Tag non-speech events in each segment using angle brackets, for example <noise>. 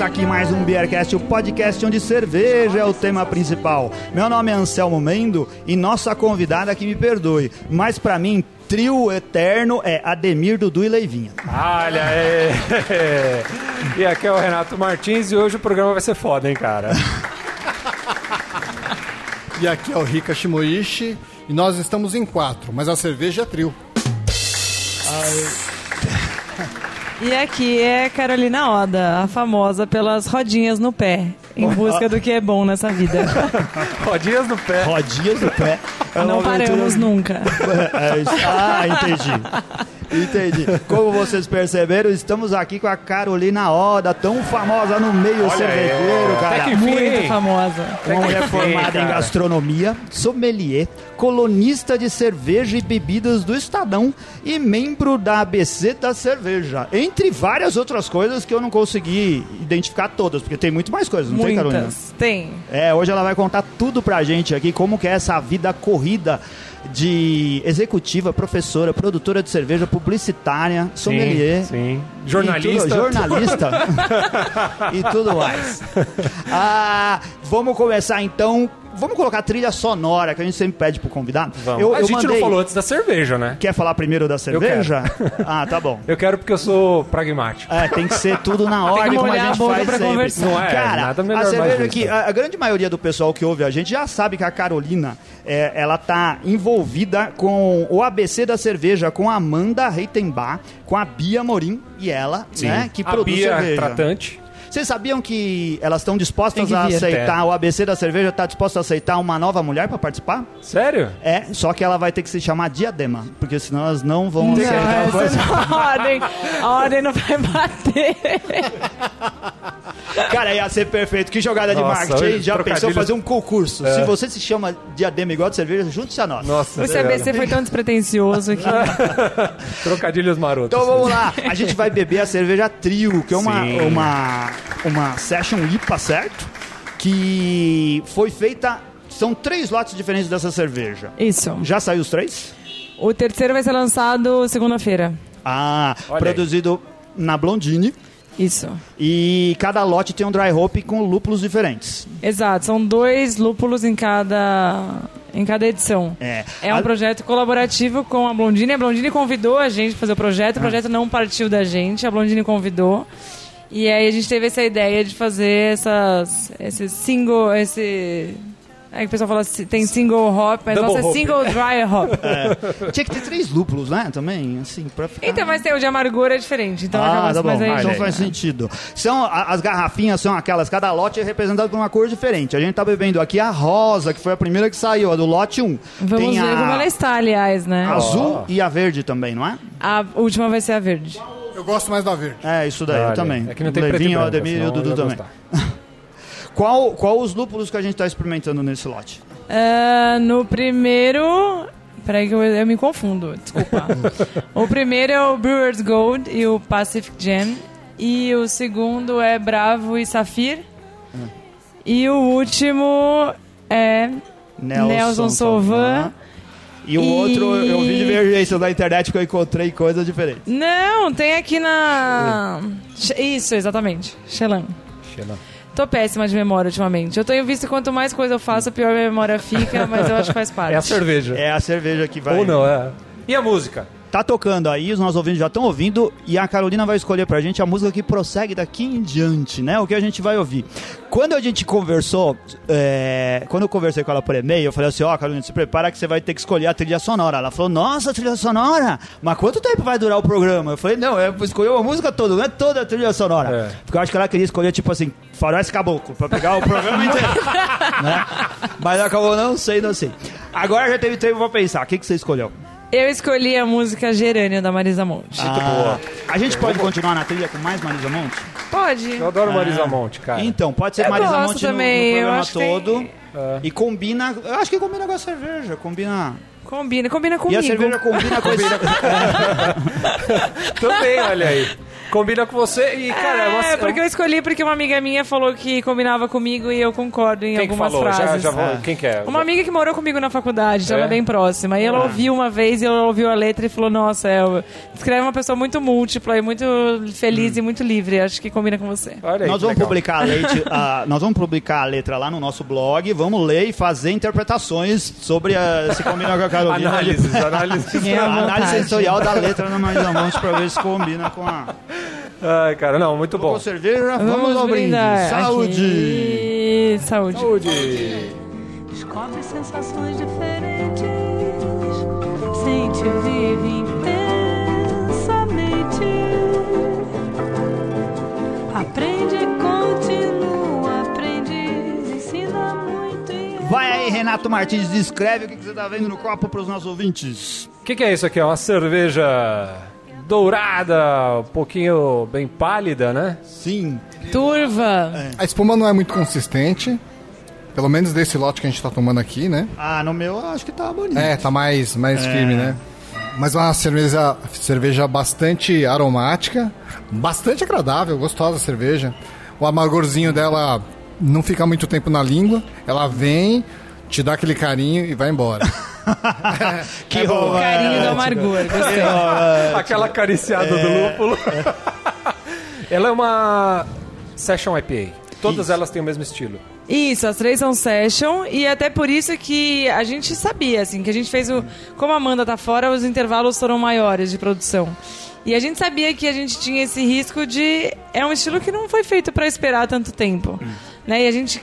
começa aqui mais um Beercast, o podcast onde cerveja é o tema principal. Meu nome é Anselmo Mendo e nossa convidada que me perdoe, mas pra mim, trio eterno é Ademir, Dudu e Leivinha. Olha aí! E aqui é o Renato Martins e hoje o programa vai ser foda, hein, cara? E aqui é o Rika Shimoishi e nós estamos em quatro, mas a cerveja é trio. E aqui é Carolina Oda, a famosa pelas rodinhas no pé, em busca do que é bom nessa vida. <laughs> Rodinhas no pé. Rodinhas do pé. É Não uma paramos nunca. É isso. Ah, entendi. Entendi. Como vocês perceberam, estamos aqui com a Carolina Oda, tão famosa no meio Olha cervejeiro, aí. cara. Até que enfim, Muito famosa. Uma mulher formada em gastronomia, sommelier, colunista de cerveja e bebidas do Estadão e membro da ABC da Cerveja. Entre várias outras coisas que eu não consegui identificar todas, porque tem muito mais coisas, não tem, Carolina? Muitas. Tem. É, hoje ela vai contar tudo pra gente aqui, como que é essa vida corrida de executiva, professora, produtora de cerveja, publicitária, sommelier. Sim, sim. e Jornalista. tudo- jornalista. <laughs> <laughs> e tudo mais. Ah, vamos começar então. Vamos colocar a trilha sonora que a gente sempre pede pro convidado. Vamos. Eu, a eu gente mandei... não falou antes da cerveja, né? Quer falar primeiro da cerveja? <laughs> Ah, tá bom. Eu quero porque eu sou pragmático. É, tem que ser tudo na <laughs> ordem como a a gente boca faz pra sempre. conversar. Não é, Cara, nada melhor a cerveja aqui, a, a grande maioria do pessoal que ouve a gente já sabe que a Carolina, é, ela tá envolvida com o ABC da cerveja, com a Amanda Reitenbach, com a Bia Morim e ela, né, que a produz Bia cerveja. tratante. Vocês sabiam que elas estão dispostas a aceitar, o ABC da cerveja está disposto a aceitar uma nova mulher para participar? Sério? É, só que ela vai ter que se chamar Diadema, porque senão elas não vão Não, aceitar a essa coisa. não é a ordem. A ordem não vai bater. <laughs> Cara, ia ser perfeito. Que jogada de Nossa, marketing, hein? Já pensou fazer um concurso? É. Se você se chama Diadema igual de cerveja, junte-se a nós. Nossa, O CBC foi tão despretensioso que... <laughs> trocadilhos marotos. Então vamos lá, a gente vai beber a cerveja Trio, que é uma, Sim. uma, uma Session IPA, certo? Que foi feita. São três lotes diferentes dessa cerveja. Isso. Já saiu os três? O terceiro vai ser lançado segunda-feira. Ah, Olha produzido na Blondine. Isso. E cada lote tem um dry hop com lúpulos diferentes. Exato. São dois lúpulos em cada, em cada edição. É. É um A- projeto colaborativo com a Blondine. A Blondine convidou a gente para fazer o projeto. Ah. O projeto não partiu da gente, a Blondine convidou. E aí a gente teve essa ideia de fazer essas, esse single, esse... É que o pessoal fala assim, tem single hop, mas Double nossa é single dry hop. <laughs> Tinha que ter três lúpulos, né? Também, assim, pra ficar. Então, mas tem o de amargura é diferente. Então ah, tá bom. mas aí, então é. faz sentido. São, a- as garrafinhas são aquelas, cada lote é representado por uma cor diferente. A gente tá bebendo aqui a rosa, que foi a primeira que saiu, a do lote 1. Vamos Tem ver a como ela está, aliás, né? azul e a verde também, não é? A última vai ser a verde. Eu gosto mais da verde. É, isso daí, eu também. É que não tem e Levinho, o branco, Ademir e o Dudu também. <laughs> Qual, qual os lúpulos que a gente tá experimentando nesse lote? Ah, no primeiro. Peraí que eu, eu me confundo, desculpa. <laughs> o primeiro é o Brewers Gold e o Pacific Gem. E o segundo é Bravo e Safir. E o último é Nelson Sauvin. E o E- outro, eu vi divergência na internet que eu encontrei coisas diferentes. Não, tem aqui na. Isso, exatamente. Xelan. Xelan. Tô péssima de memória ultimamente. Eu tenho visto que quanto mais coisa eu faço, pior minha memória fica, mas eu acho que faz parte. <laughs> É a cerveja. É a cerveja que vai. Ou não, é. E a música? Tá tocando aí, os nossos ouvintes já estão ouvindo e a Carolina vai escolher pra gente a música que prossegue daqui em diante, né? O que a gente vai ouvir. Quando a gente conversou, é, quando eu conversei com ela por e-mail, eu falei assim: Ó, Carolina, se prepara que você vai ter que escolher a trilha sonora. Ela falou: Nossa, trilha sonora? Mas quanto tempo vai durar o programa? Eu falei: Não, eu escolhi a música toda, não é toda a trilha sonora. É. Porque eu acho que ela queria escolher, tipo assim, Faroeste Caboclo, pra pegar o programa inteiro. <laughs> né? Mas acabou não sei, não sei. Agora já teve tempo pra pensar. O que, que você escolheu? Eu escolhi a música Gerânio da Marisa Monte. Ah, A gente pode continuar na trilha com mais Marisa Monte? Pode. Eu adoro Marisa Monte, cara. Então, pode ser Eu Marisa gosto Monte no- também, no, eu programa acho que todo. É. E combina. Eu acho que combina com a cerveja. Combina. Combina, combina E comigo. a cerveja combina com <laughs> esse. <laughs> Também, olha aí. Combina com você e, cara, é, uma, É, porque eu escolhi porque uma amiga minha falou que combinava comigo e eu concordo em Quem que algumas falou? Já, frases. já vou- Quem que é? Uma amiga que morou comigo na faculdade, ela É? é bem próxima. E ela ouviu uma vez e ela ouviu a letra e falou: Nossa, é, escreve uma pessoa muito múltipla e muito feliz e muito livre. Acho que combina com você. Olha aí, Nós vamos legal. publicar a, leite- <laughs> a- nós vamos publicar a letra lá no nosso blog, vamos ler e fazer interpretações sobre a, se combina com a Carolina. Análises, <laughs> análises. Fiquem à A análise sensorial da letra na Nós Amamos pra ver se combina com a Ai, cara, não, muito com bom. a cerveja. Vamos, Vamos ao brinde. brindar. Saúde! Aqui. Saúde. Saúde. Descobre sensações diferentes. Sente, vive Vai aí, Renato Martins, descreve o que que você tá vendo no copo pros nossos ouvintes. O que, que é isso aqui? É uma cerveja dourada, um pouquinho bem pálida, né? Sim. Turva. A espuma não é muito consistente. Pelo menos desse lote que a gente tá tomando aqui, né? Ah, no meu eu acho que tá bonito. É, tá mais, mais firme, né? Mas é uma cerveja, cerveja bastante aromática, bastante agradável, gostosa a cerveja. O amargorzinho dela não fica muito tempo na língua. Ela vem, te dá aquele carinho e vai embora. <laughs> Que bom. romântico. Carinho do amargor. Gostei. Aquela acariciada do lúpulo. <laughs> Ela é uma Session IPA. Todas elas têm o mesmo estilo. Isso, as três são session e até por isso que a gente sabia, assim, que a gente fez o. Como a Amanda tá fora, os intervalos foram maiores de produção. E a gente sabia que a gente tinha esse risco de. É um estilo que não foi feito para esperar tanto tempo. Né? E a gente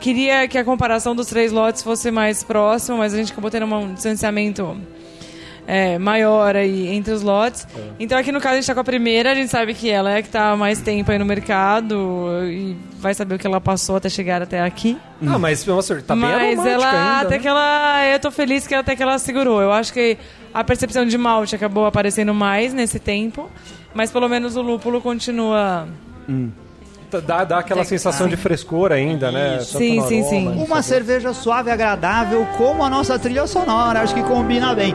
queria que a comparação dos três lotes fosse mais próxima, mas a gente acabou tendo um distanciamento é, maior aí entre os lotes. Então aqui no caso a gente tá com a primeira, a gente sabe que ela é a que tá há mais tempo aí no mercado e vai saber o que ela passou até chegar até aqui. Ah, mas nossa, tá bem Mas ela ainda. até né? que ela. Eu tô feliz que até que ela segurou. Eu acho que a percepção de malte acabou aparecendo mais nesse tempo. Mas pelo menos o lúpulo continua. Dá, dá aquela sensação de frescor ainda, né? Sim, sim, sim. Uma sabor. cerveja suave e agradável, como a nossa trilha sonora. Acho que combina bem.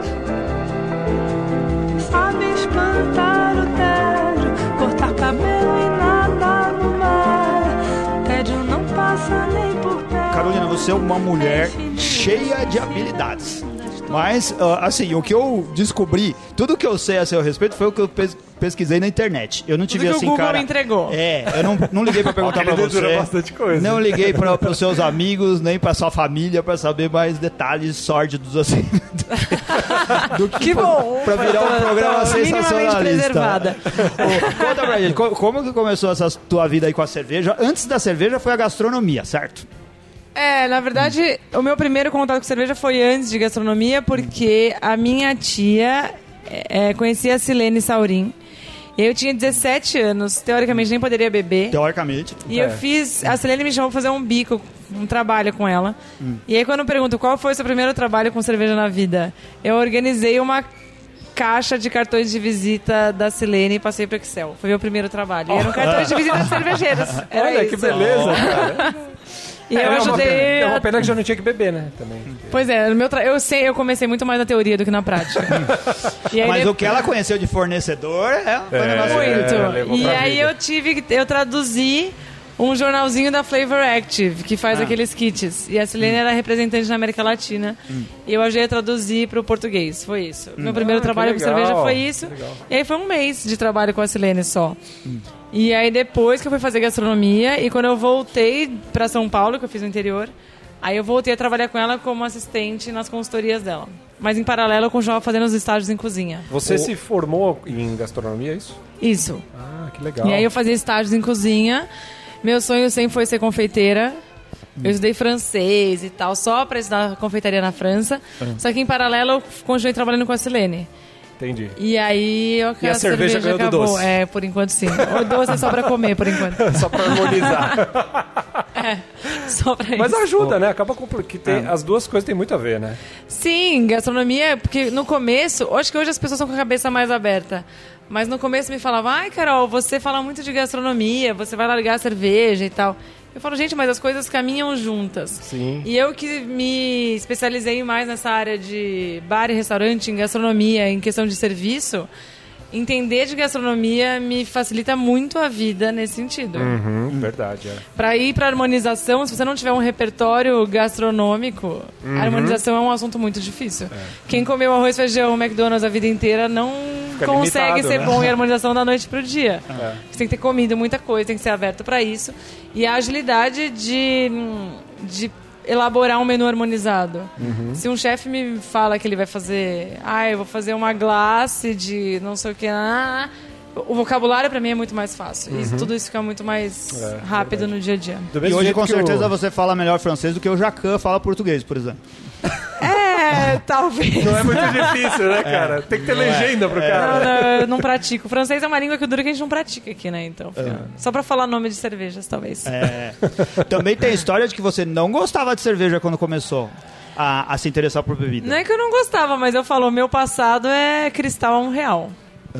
Sabes plantar o tédio, cortar cabelo e nadar no mar. Tédio não passa nem por perto. Carolina, você é uma mulher cheia de habilidades. Mas, assim, o que eu descobri, tudo que eu sei a seu respeito foi o que eu pes- pesquisei na internet. Eu não tive que o assim, Google cara. entregou. É, eu não, não liguei pra perguntar dedura você. bastante coisa. Não liguei para os seus amigos, nem pra sua família pra saber mais detalhes sórdidos assim. <laughs> do que, Que bom! Pra virar um programa tô sensacionalista. preservada. Ô, Conta pra gente, co- como que começou essa tua vida aí com a cerveja? Antes da cerveja foi a gastronomia, certo? É, na verdade, o meu primeiro contato com cerveja foi antes de gastronomia, porque a minha tia é, conhecia a Silene Saurim. E eu tinha 17 anos, teoricamente nem poderia beber. Teoricamente. E É. eu fiz. A Selene me chamou pra fazer um bico, um trabalho com ela. E aí, quando eu pergunto qual foi o seu primeiro trabalho com cerveja na vida, eu organizei uma caixa de cartões de visita da Selene e passei pro Excel. Foi meu primeiro trabalho. E eram cartões de visita de <laughs> cervejeiros. Era Olha isso. que beleza, cara. <laughs> E eu é, ajudei. pena, é uma a- pena que já não tinha que beber, né? Também. Pois é, no meu tra... eu sei, eu comecei muito mais na teoria do que na prática. <laughs> e aí, Mas depois- o que ela conheceu de fornecedor é, foi um É. negócio Muito. É, levou e aí vida. eu tive que. Eu traduzi um jornalzinho da Flavor Active, que faz Ah. aqueles kits. E a Selene era representante na América Latina. E eu ajudei a traduzir para o português. Foi isso. Meu primeiro Ah, trabalho com cerveja foi isso. E aí foi um mês de trabalho com a Selene só. E aí depois que eu fui fazer gastronomia, e quando eu voltei para São Paulo, que eu fiz no interior, aí eu voltei a trabalhar com ela como assistente nas consultorias dela. Mas em paralelo eu continuava fazendo os estágios em cozinha. Você se formou em gastronomia, é isso? Isso. Ah, que legal. E aí eu fazia estágios em cozinha. Meu sonho sempre foi ser confeiteira. Eu estudei francês e tal, só pra estudar confeitaria na França. Só que em paralelo eu continuei trabalhando com a Silene. Entendi. E aí eu, E a cerveja ganhou do acabou. doce. É, por enquanto sim. O doce é só pra comer, por enquanto. <laughs> Só pra harmonizar. <laughs> Só pra Mas isso. ajuda, né? Acaba com... que tem... As duas coisas têm muito a ver, né? Sim, gastronomia, porque no começo, acho que hoje as pessoas estão com a cabeça mais aberta. Mas no começo me falavam, ai Carol, você fala muito de gastronomia, você vai largar a cerveja e tal. Eu falo, gente, mas as coisas caminham juntas. Sim. E eu que me especializei mais nessa área de bar e restaurante, em gastronomia, em questão de serviço, entender de gastronomia me facilita muito a vida nesse sentido. Uhum, verdade, é. Pra ir pra harmonização, se você não tiver um repertório gastronômico, Uhum. harmonização é um assunto muito difícil. Quem comeu arroz, feijão, McDonald's a vida inteira não Fica consegue limitado, ser né? bom em <laughs> harmonização da noite pro dia. É. Você tem que ter comido muita coisa, tem que ser aberto pra isso. E a agilidade de, de elaborar um menu harmonizado. Uhum. Se um chefe me fala que ele vai fazer, ah, eu vou fazer uma glace de não sei o que, ah, o vocabulário pra mim é muito mais fácil. E tudo isso fica muito mais Uhum. É, rápido no dia a dia. E hoje, com certeza, o- você fala melhor francês do que o Jacan fala português, por exemplo. É, talvez. Não é muito difícil, né, cara? Tem que ter legenda pro Não, cara. não, eu não pratico. O francês é uma língua que o duro que a gente não pratica aqui, né? Então, fica- só pra falar nome de cervejas, talvez. É. Também tem a história de que você não gostava de cerveja quando começou a, a se interessar por bebida. Não é que eu não gostava, mas eu falo, meu passado é cristal a um real.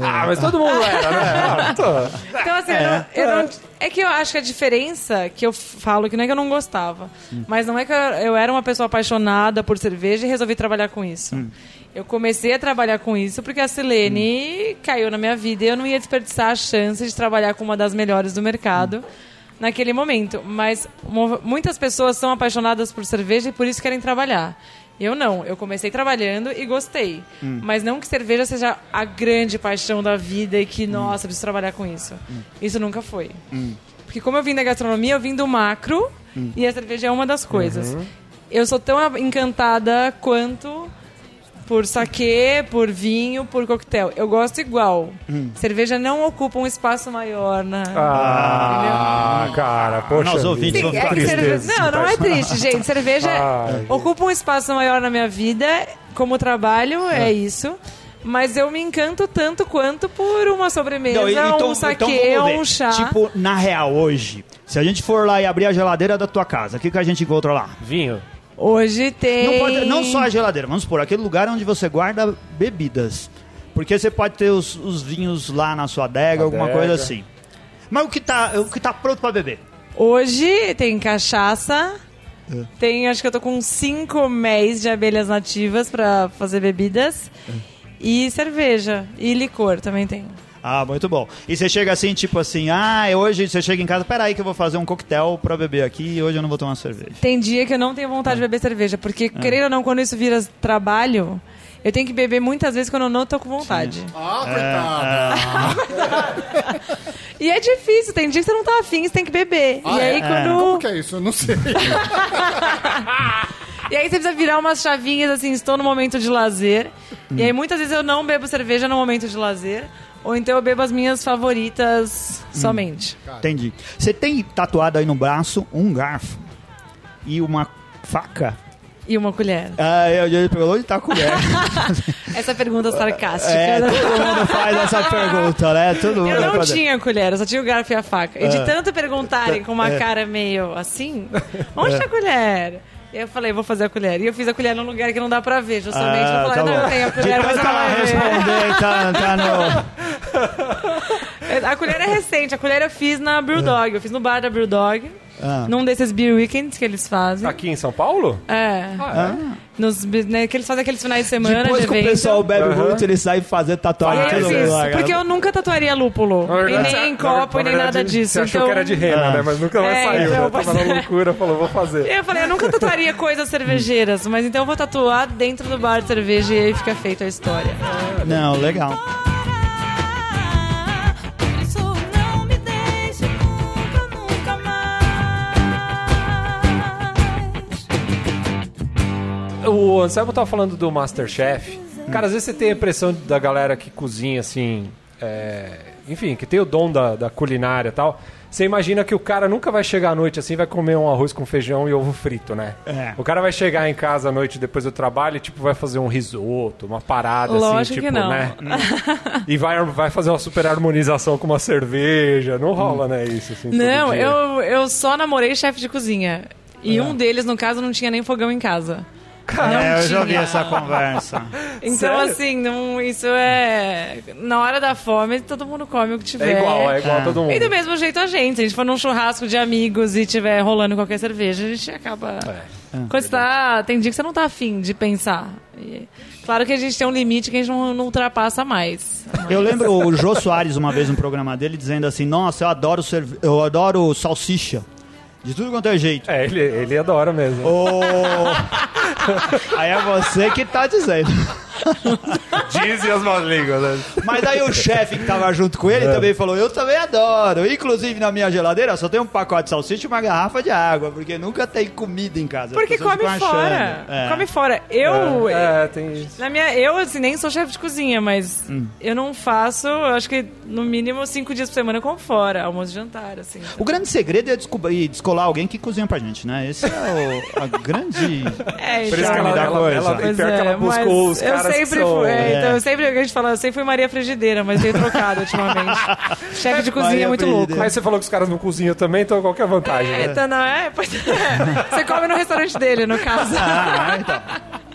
Ah, mas todo mundo era, né? Ah, Então, assim, eu não- eu não- é que eu acho que a diferença que eu falo, que não é que eu não gostava, mas não é que eu, eu era uma pessoa apaixonada por cerveja e resolvi trabalhar com isso. Eu comecei a trabalhar com isso porque a Silene caiu na minha vida e eu não ia desperdiçar a chance de trabalhar com uma das melhores do mercado. Naquele momento, mas muitas pessoas são apaixonadas por cerveja e por isso querem trabalhar. Eu não, eu comecei trabalhando e gostei. Mas não que cerveja seja a grande paixão da vida e que, nossa, preciso trabalhar com isso. Isso nunca foi. Porque como eu vim da gastronomia, eu vim do macro e a cerveja é uma das coisas. Eu sou tão encantada quanto por saquê, por vinho, por coquetel. Eu gosto igual. Cerveja não ocupa um espaço maior na... Ah, cara, poxa. Nós ouvintes vão É ficar cerveja... esse Não, não é triste, <laughs> gente. Cerveja Ai. ocupa um espaço maior na minha vida, como trabalho, é isso. Mas eu me encanto tanto quanto por uma sobremesa, Não, e- um saquê vamos ou um chá. Tipo, na real, hoje, se a gente for lá e abrir a geladeira da tua casa, o que, que a gente encontra lá? Vinho. Hoje tem... Não, pode- não só a geladeira, vamos supor, aquele lugar onde você guarda bebidas. Porque você pode ter os, os vinhos lá na sua adega, alguma Adega. coisa assim. Mas o que tá, o que tá pronto pra beber? Hoje tem cachaça. É. Tem, acho que eu tô com cinco méis de abelhas nativas pra fazer bebidas. É. E cerveja. E licor também tem. Ah, muito bom. E você chega assim, tipo assim, ah, hoje você chega em casa, peraí que eu vou fazer um coquetel pra beber aqui e hoje eu não vou tomar cerveja. Tem dia que eu não tenho vontade de beber cerveja. Porque, querendo ou não, quando isso vira trabalho, eu tenho que beber muitas vezes quando eu não tô com vontade. Ah, coitada. <laughs> E é difícil, tem dia que você não tá afim, você tem que beber. Ah, e aí é? quando. Como que é isso? Eu não sei. <laughs> E aí você precisa virar umas chavinhas assim, estou no momento de lazer. E aí muitas vezes eu não bebo cerveja no momento de lazer. Ou então eu bebo as minhas favoritas somente. Entendi. Você tem tatuado aí no braço um garfo e uma faca? E uma colher. Ah, eu já perguntou onde tá a colher. <laughs> Essa pergunta sarcástica. é, né? todo mundo faz essa pergunta, né? Todo mundo Eu não faz- tinha colher, eu só tinha o garfo e a faca. E de É. tanto perguntarem com uma É. cara meio assim, <laughs> onde tá a colher? Eu falei, vou fazer a colher. E eu fiz a colher num lugar que não dá pra ver, justamente. Ah, eu falei, tá não, bom. eu tenho a colher, mas ela vai responder, tá, tá no... <laughs> A colher é recente, a colher eu fiz na Brewdog, eu fiz no bar da Brewdog, Ah. num desses beer weekends que eles fazem. Aqui em São Paulo? É. Ah, Nos, be- né, que eles fazem aqueles finais de semana Depois de que o pessoal bebe Aham. muito, ele sai fazer tatuagem eu fiz, cara. porque eu nunca tatuaria lúpulo. E nem em copo, e nem nada disso. Você achou então... que era de rena, Ah. né? Mas nunca mais É, saiu, então, né? Tava é. na loucura, falou, vou fazer. Eu falei, eu nunca tatuaria coisas cervejeiras, mas então eu vou tatuar dentro do bar de cerveja e aí fica feita a história. Não, legal. O Anselmo tava falando do Masterchef. Cara, às vezes você tem a impressão da galera que cozinha assim. é, Enfim, que tem o dom da, da culinária e tal. Você imagina que o cara nunca vai chegar à noite assim e vai comer um arroz com feijão e ovo frito, né? É. O cara vai chegar em casa à noite depois do trabalho e tipo, vai fazer um risoto, uma parada Lógico assim, que tipo, não. né? <laughs> e vai, vai fazer uma super harmonização com uma cerveja. Não rola, né? Isso assim. Não, eu, eu só namorei chefe de cozinha. E um deles, no caso, não tinha nem fogão em casa. Não É, eu já vi tinha. essa conversa. <laughs> Então, Sério? assim, não, isso é. Na hora da fome, todo mundo come o que tiver. É igual, é igual É. a todo mundo. E do mesmo jeito a gente. Se a gente for num churrasco de amigos e tiver rolando qualquer cerveja, a gente acaba. É. Quando você tá. Tem dia que você não tá afim de pensar. E- Claro que a gente tem um limite que a gente não, não ultrapassa mais. Eu lembro o Jô Soares uma vez no programa dele dizendo assim: Nossa, eu adoro, cerve... eu adoro salsicha. De tudo quanto é jeito. É, ele, ele adora mesmo. Ô, <laughs> Aí é você que tá dizendo. Dizem as más línguas, né? Mas aí o chefe que tava junto com ele também falou: Eu também adoro. Inclusive na minha geladeira só tem um pacote de salsicha e uma garrafa de água, porque nunca tem comida em casa. As Porque come fora. É. Come fora. Eu. É, tem isso. Na minha, eu, assim, nem sou chefe de cozinha, mas Hum. eu não faço, acho que no mínimo cinco dias por semana eu como fora, almoço e jantar, assim. O grande segredo é descobrir, descolar alguém que cozinha pra gente, né? Esse é o a grande. <laughs> É, Por isso que ela, da ela, coisa. ela, e Pois pior que é, ela buscou mas os caras eu que sempre são... fui, é, É. então eu sempre, a gente fala, eu sempre fui Maria Frigideira, mas tenho trocado ultimamente. <laughs> Chefe de cozinha Maria é muito Frigideira. louco. Mas você falou que os caras não cozinham também, então qual que é a vantagem? É, né? então não é, pois é. <laughs> Você come no restaurante dele, no caso. Ah, então. <laughs>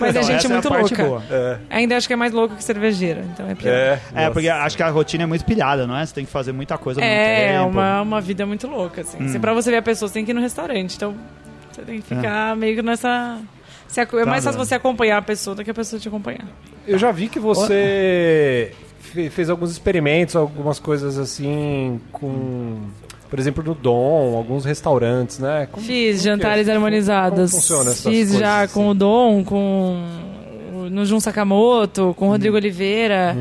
Mas Então, é gente muito é a parte louca. É. Ainda acho que é mais louco que cervejeiro, então é pior. É, É, porque acho que a rotina é muito pilhada, não é? Você tem que fazer muita coisa É, tempo. uma, uma vida muito louca, assim. Se pra você ver a pessoa, você tem que ir no restaurante. Então, você tem que ficar meio que nessa... se aco- É mais Tá fácil você acompanhar a pessoa do que a pessoa te acompanhar. Eu já vi que você fe- fez alguns experimentos, algumas coisas assim, com. Por exemplo, no Dom, alguns restaurantes, né? Como- Fiz como é? jantares Como- harmonizados. Como funciona essas Fiz coisas, já assim? com o Dom, com no Jun Sakamoto, com o Rodrigo Oliveira.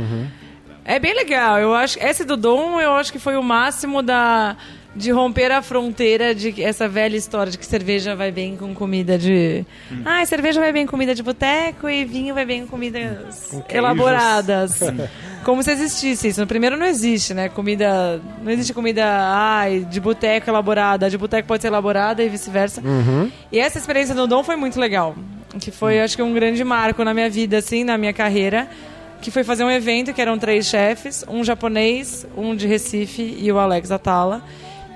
É bem legal. Eu acho esse do Dom, eu acho que foi o máximo da de romper a fronteira de essa velha história de que cerveja vai bem com comida de. Ah, cerveja vai bem com comida de boteco e vinho vai bem com comidas queijos. elaboradas. <laughs> Como se existisse isso. No primeiro não existe, né? Comida. Não existe comida ai, de boteco elaborada. De boteco pode ser elaborada e vice-versa. E essa experiência do Dom foi muito legal. Que foi, acho que, um grande marco na minha vida, assim, na minha carreira. Que foi fazer um evento que eram três chefes, um japonês, um de Recife e o Alex Atala.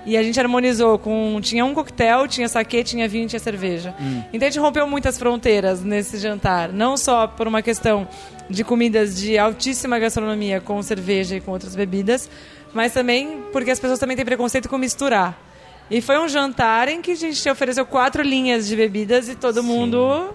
E a gente harmonizou com. Tinha um coquetel, tinha saquê, tinha vinho, tinha cerveja. Então a gente rompeu muitas fronteiras nesse jantar. Não só por uma questão de comidas de altíssima gastronomia com cerveja e com outras bebidas, mas também porque as pessoas também têm preconceito com misturar. E foi um jantar em que a gente ofereceu quatro linhas de bebidas e todo mundo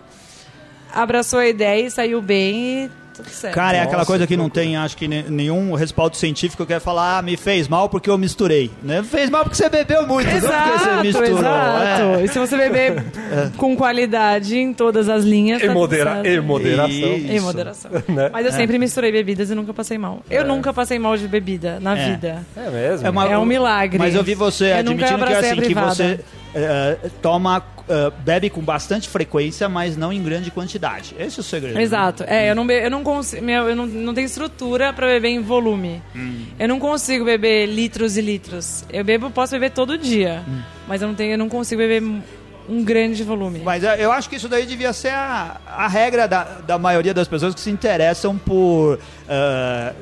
abraçou a ideia e saiu bem e tudo certo. Cara, é aquela Nossa, coisa que que não tem, acho que ne- nenhum respaldo científico que vai falar, ah, me fez mal porque eu misturei. Né? Fez mal porque você bebeu muito, não porque você Exato, misturou. exato. É. E se você beber <laughs> com qualidade em todas as linhas, E, tá modera e moderação. Isso. Em moderação. <laughs> Né? Mas eu sempre misturei bebidas e nunca passei mal. Eu nunca passei mal de bebida na É. vida. É mesmo? É uma- É um milagre. Mas eu vi você Eu admitindo que, assim, que você é, toma, é, bebe com bastante frequência, mas não em grande quantidade. Esse é o segredo. né? Exato. É, eu não, be- eu não consigo. Eu não, não tenho estrutura pra beber em volume. Hum. Eu não consigo beber litros e litros. Eu bebo, posso beber todo dia. Hum. Mas eu não tenho, eu não consigo beber um grande volume. Mas é, eu acho que isso daí devia ser a, a regra da, da maioria das pessoas que se interessam por é,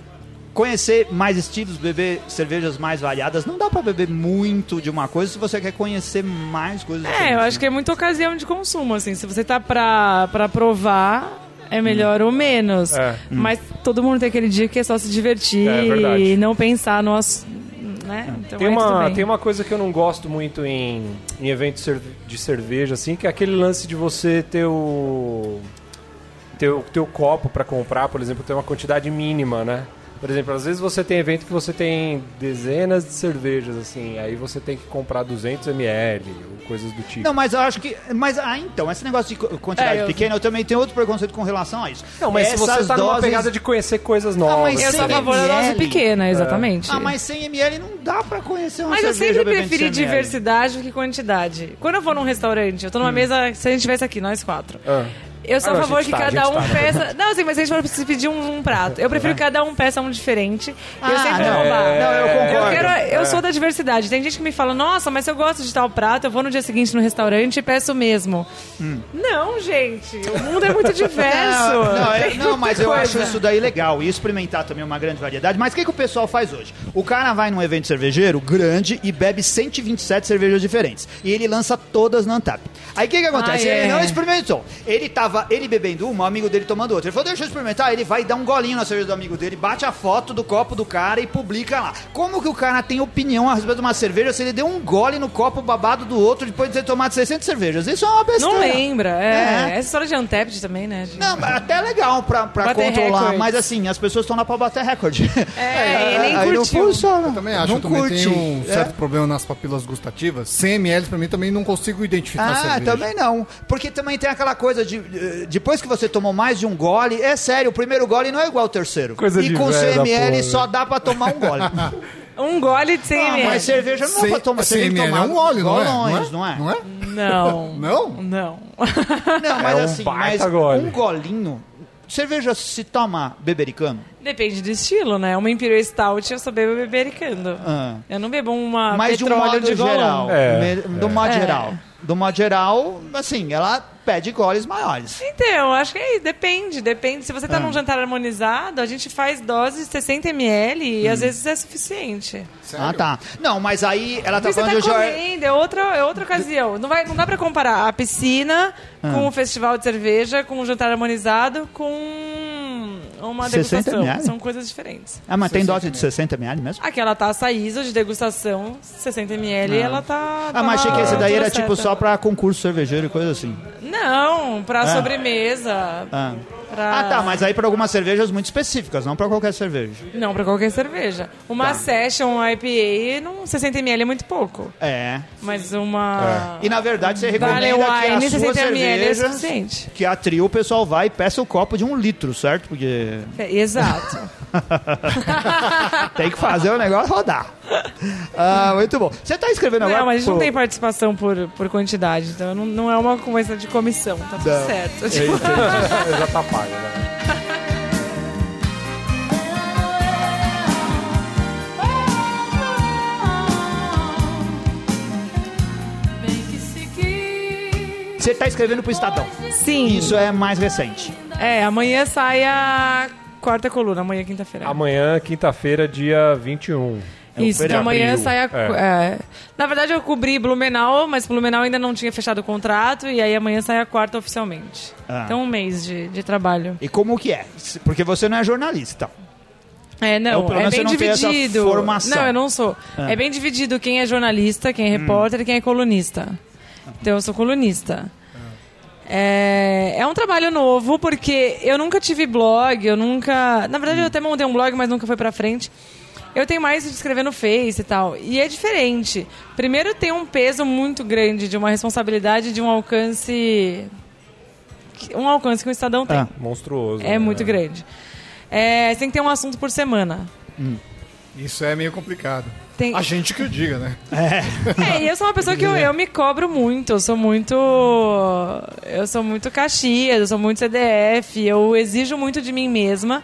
conhecer mais estilos, beber cervejas mais variadas. Não dá pra beber muito de uma coisa se você quer conhecer mais coisas. É, eu acho que é muita ocasião de consumo, assim. Se você tá pra, pra provar, é melhor ou menos. É. Mas todo mundo tem aquele dia que é só se divertir É verdade. e não pensar no ass- né? Então Tem uma, tem uma coisa que eu não gosto muito em, em eventos de cerveja, assim, que é aquele lance de você ter o. ter o teu copo pra comprar, por exemplo, ter uma quantidade mínima, né? Por exemplo, às vezes você tem evento que você tem dezenas de cervejas, assim, aí você tem que comprar 200 ml ou coisas do tipo. Não, mas eu acho que. Mas, ah, então, esse negócio de quantidade É, eu- pequena, eu também tenho outro preconceito com relação a isso. Não, mas se você Essas tá numa doses- pegada de conhecer coisas novas. mas Eu sou a 100 favor da dose pequena, exatamente. Ah, mas 100 ml não dá pra conhecer uma Mas eu cerveja sempre bebendo preferi 100 ml. diversidade do que quantidade. Quando eu vou num restaurante, eu tô numa mesa, se a gente estivesse aqui, nós quatro. Ah. Eu sou Ah, a não, a favor que tá, cada um tá, né? peça. Não, assim, mas a gente vai precisar pedir um, um prato. Eu prefiro que cada um peça um diferente. Ah, eu sempre não. vou bar. Não, eu Eu, concordo. quero, eu sou da diversidade. Tem gente que me fala, nossa, mas se eu gosto de tal prato, eu vou no dia seguinte no restaurante e peço o mesmo. Não, gente. O mundo é muito diverso. Não, não, é- não, mas eu acho isso daí legal. E experimentar também uma grande variedade. Mas o que, que o pessoal faz hoje? O cara vai num evento cervejeiro grande e bebe 127 cervejas diferentes. E ele lança todas na Antap. Aí o que, que acontece? Ah, é. Ele não experimentou. Ele tava tava ele bebendo uma, o amigo dele tomando outra. Ele falou, deixa eu experimentar. Ele vai dar um golinho na cerveja do amigo dele, bate a foto do copo do cara e publica lá. Como que o cara tem opinião a respeito de uma cerveja se ele deu um gole no copo babado do outro depois de ter tomado 600 cervejas? Isso é uma besteira. Não lembra, é. É. Essa história de Untapped também, né? de- Não, mas até é legal pra, pra controlar, recorde. mas assim, as pessoas estão lá pra bater recorde. É, <laughs> e nem aí não curtiu. funciona. Eu também acho, não eu também curte. tenho um É. certo problema nas papilas gustativas. 100 ml pra mim também não consigo identificar a Ah, cerveja. também não. Porque também tem aquela coisa de. Depois que você tomou mais de um gole, é sério, o primeiro gole não é igual ao terceiro. Coisa e de com velho da 100 ml porra, só dá pra tomar um gole. <laughs> Um gole de 100 ah, ml. mas cerveja não é pra tomar. Você 100 tem que ml tomar é um óleo, não é? golões, não é? Não é? Não. <laughs> Não? Não. <laughs> Não, mas É um assim, mas gole. um golinho. Cerveja se toma bebericano? Depende do estilo, né? Uma Imperial Stout eu só bebo bebericando. Ah. Eu não bebo uma mas de um petróleo modo de golão. geral. É, Do modo É. geral. Do modo geral, assim, ela pede goles maiores. Então, acho que é, depende, depende. Se você tá Ah. num jantar harmonizado, a gente faz doses de 60 ml e Hum. às vezes é suficiente. Ah, tá. Não, mas aí ela tá você falando tá de. comendo, é outra, é outra ocasião. Não, vai, não dá pra comparar a piscina Ah. com o festival de cerveja, com o jantar harmonizado, com uma 60 degustação. ml? São coisas diferentes. Ah, mas tem dose de 60 ml mesmo? Aquela taça ISO de degustação, 60 ml, ela tá. Ah, tá mas achei que esse daí era tipo só pra concurso cervejeiro e coisa assim. Não, pra Ah. sobremesa. Ah. Pra- Ah, tá, mas aí pra algumas cervejas muito específicas, não pra qualquer cerveja. Não, pra qualquer cerveja. Uma Tá. Session IPA, não, 60 ml é muito pouco. É. Mas uma. E na verdade você recomenda Vale que a sua 60 ml é cerveja, suficiente. que a trio o pessoal vai e peça o copo de um litro, certo? Porque É, Exato. <laughs> <laughs> tem que fazer o negócio rodar. Ah, muito bom. Você tá escrevendo agora... Não, mas a gente não tem participação por, por quantidade, então não, não é uma coisa de comissão, tá tudo Não. certo. É isso. <laughs> Já tá pago, né? Você tá escrevendo pro Estadão. Sim. Isso é mais recente. É, amanhã sai a quarta coluna, amanhã quinta-feira. Amanhã, quinta-feira, dia 21. É Isso, então amanhã Abril. sai a. É. é. Na verdade, eu cobri Blumenau, mas Blumenau ainda não tinha fechado o contrato, e aí amanhã sai a quarta oficialmente. Ah. Então, um mês de, de trabalho. E como que é? Porque você não é jornalista. É, não, pelo é menos bem não dividido. formação. Não, eu não sou. Ah. É bem dividido quem é jornalista, quem é repórter e quem é colunista. Então eu sou colunista. É, é um trabalho novo, porque eu nunca tive blog, eu nunca. Na verdade, eu até montei um blog, mas nunca foi pra frente. Eu tenho mais de escrever no Face e tal. E é diferente. Primeiro, tem um peso muito grande de uma responsabilidade, de um alcance. Um alcance que o Estadão tem. Ah. Monstruoso. É né? muito grande. É, você tem que ter um assunto por semana. Isso é meio complicado. Tem- A gente que o diga, né? É, e eu sou uma pessoa que eu, eu me cobro muito. Eu sou muito. Eu sou muito Caxias, eu sou muito CDF, eu exijo muito de mim mesma.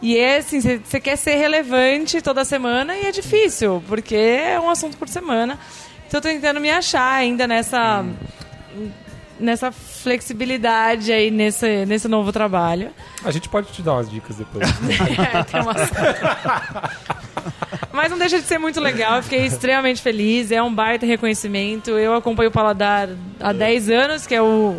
E é assim, você quer ser relevante toda semana e é difícil, porque é um assunto por semana. Então eu tô tentando me achar ainda nessa. Nessa flexibilidade aí, nesse, nesse novo trabalho. A gente pode te dar umas dicas depois. <laughs> É, tem umas- <laughs> <laughs> Mas não deixa de ser muito legal. Eu fiquei extremamente feliz. É um baita reconhecimento. Eu acompanho o Paladar há 10 anos, que é o,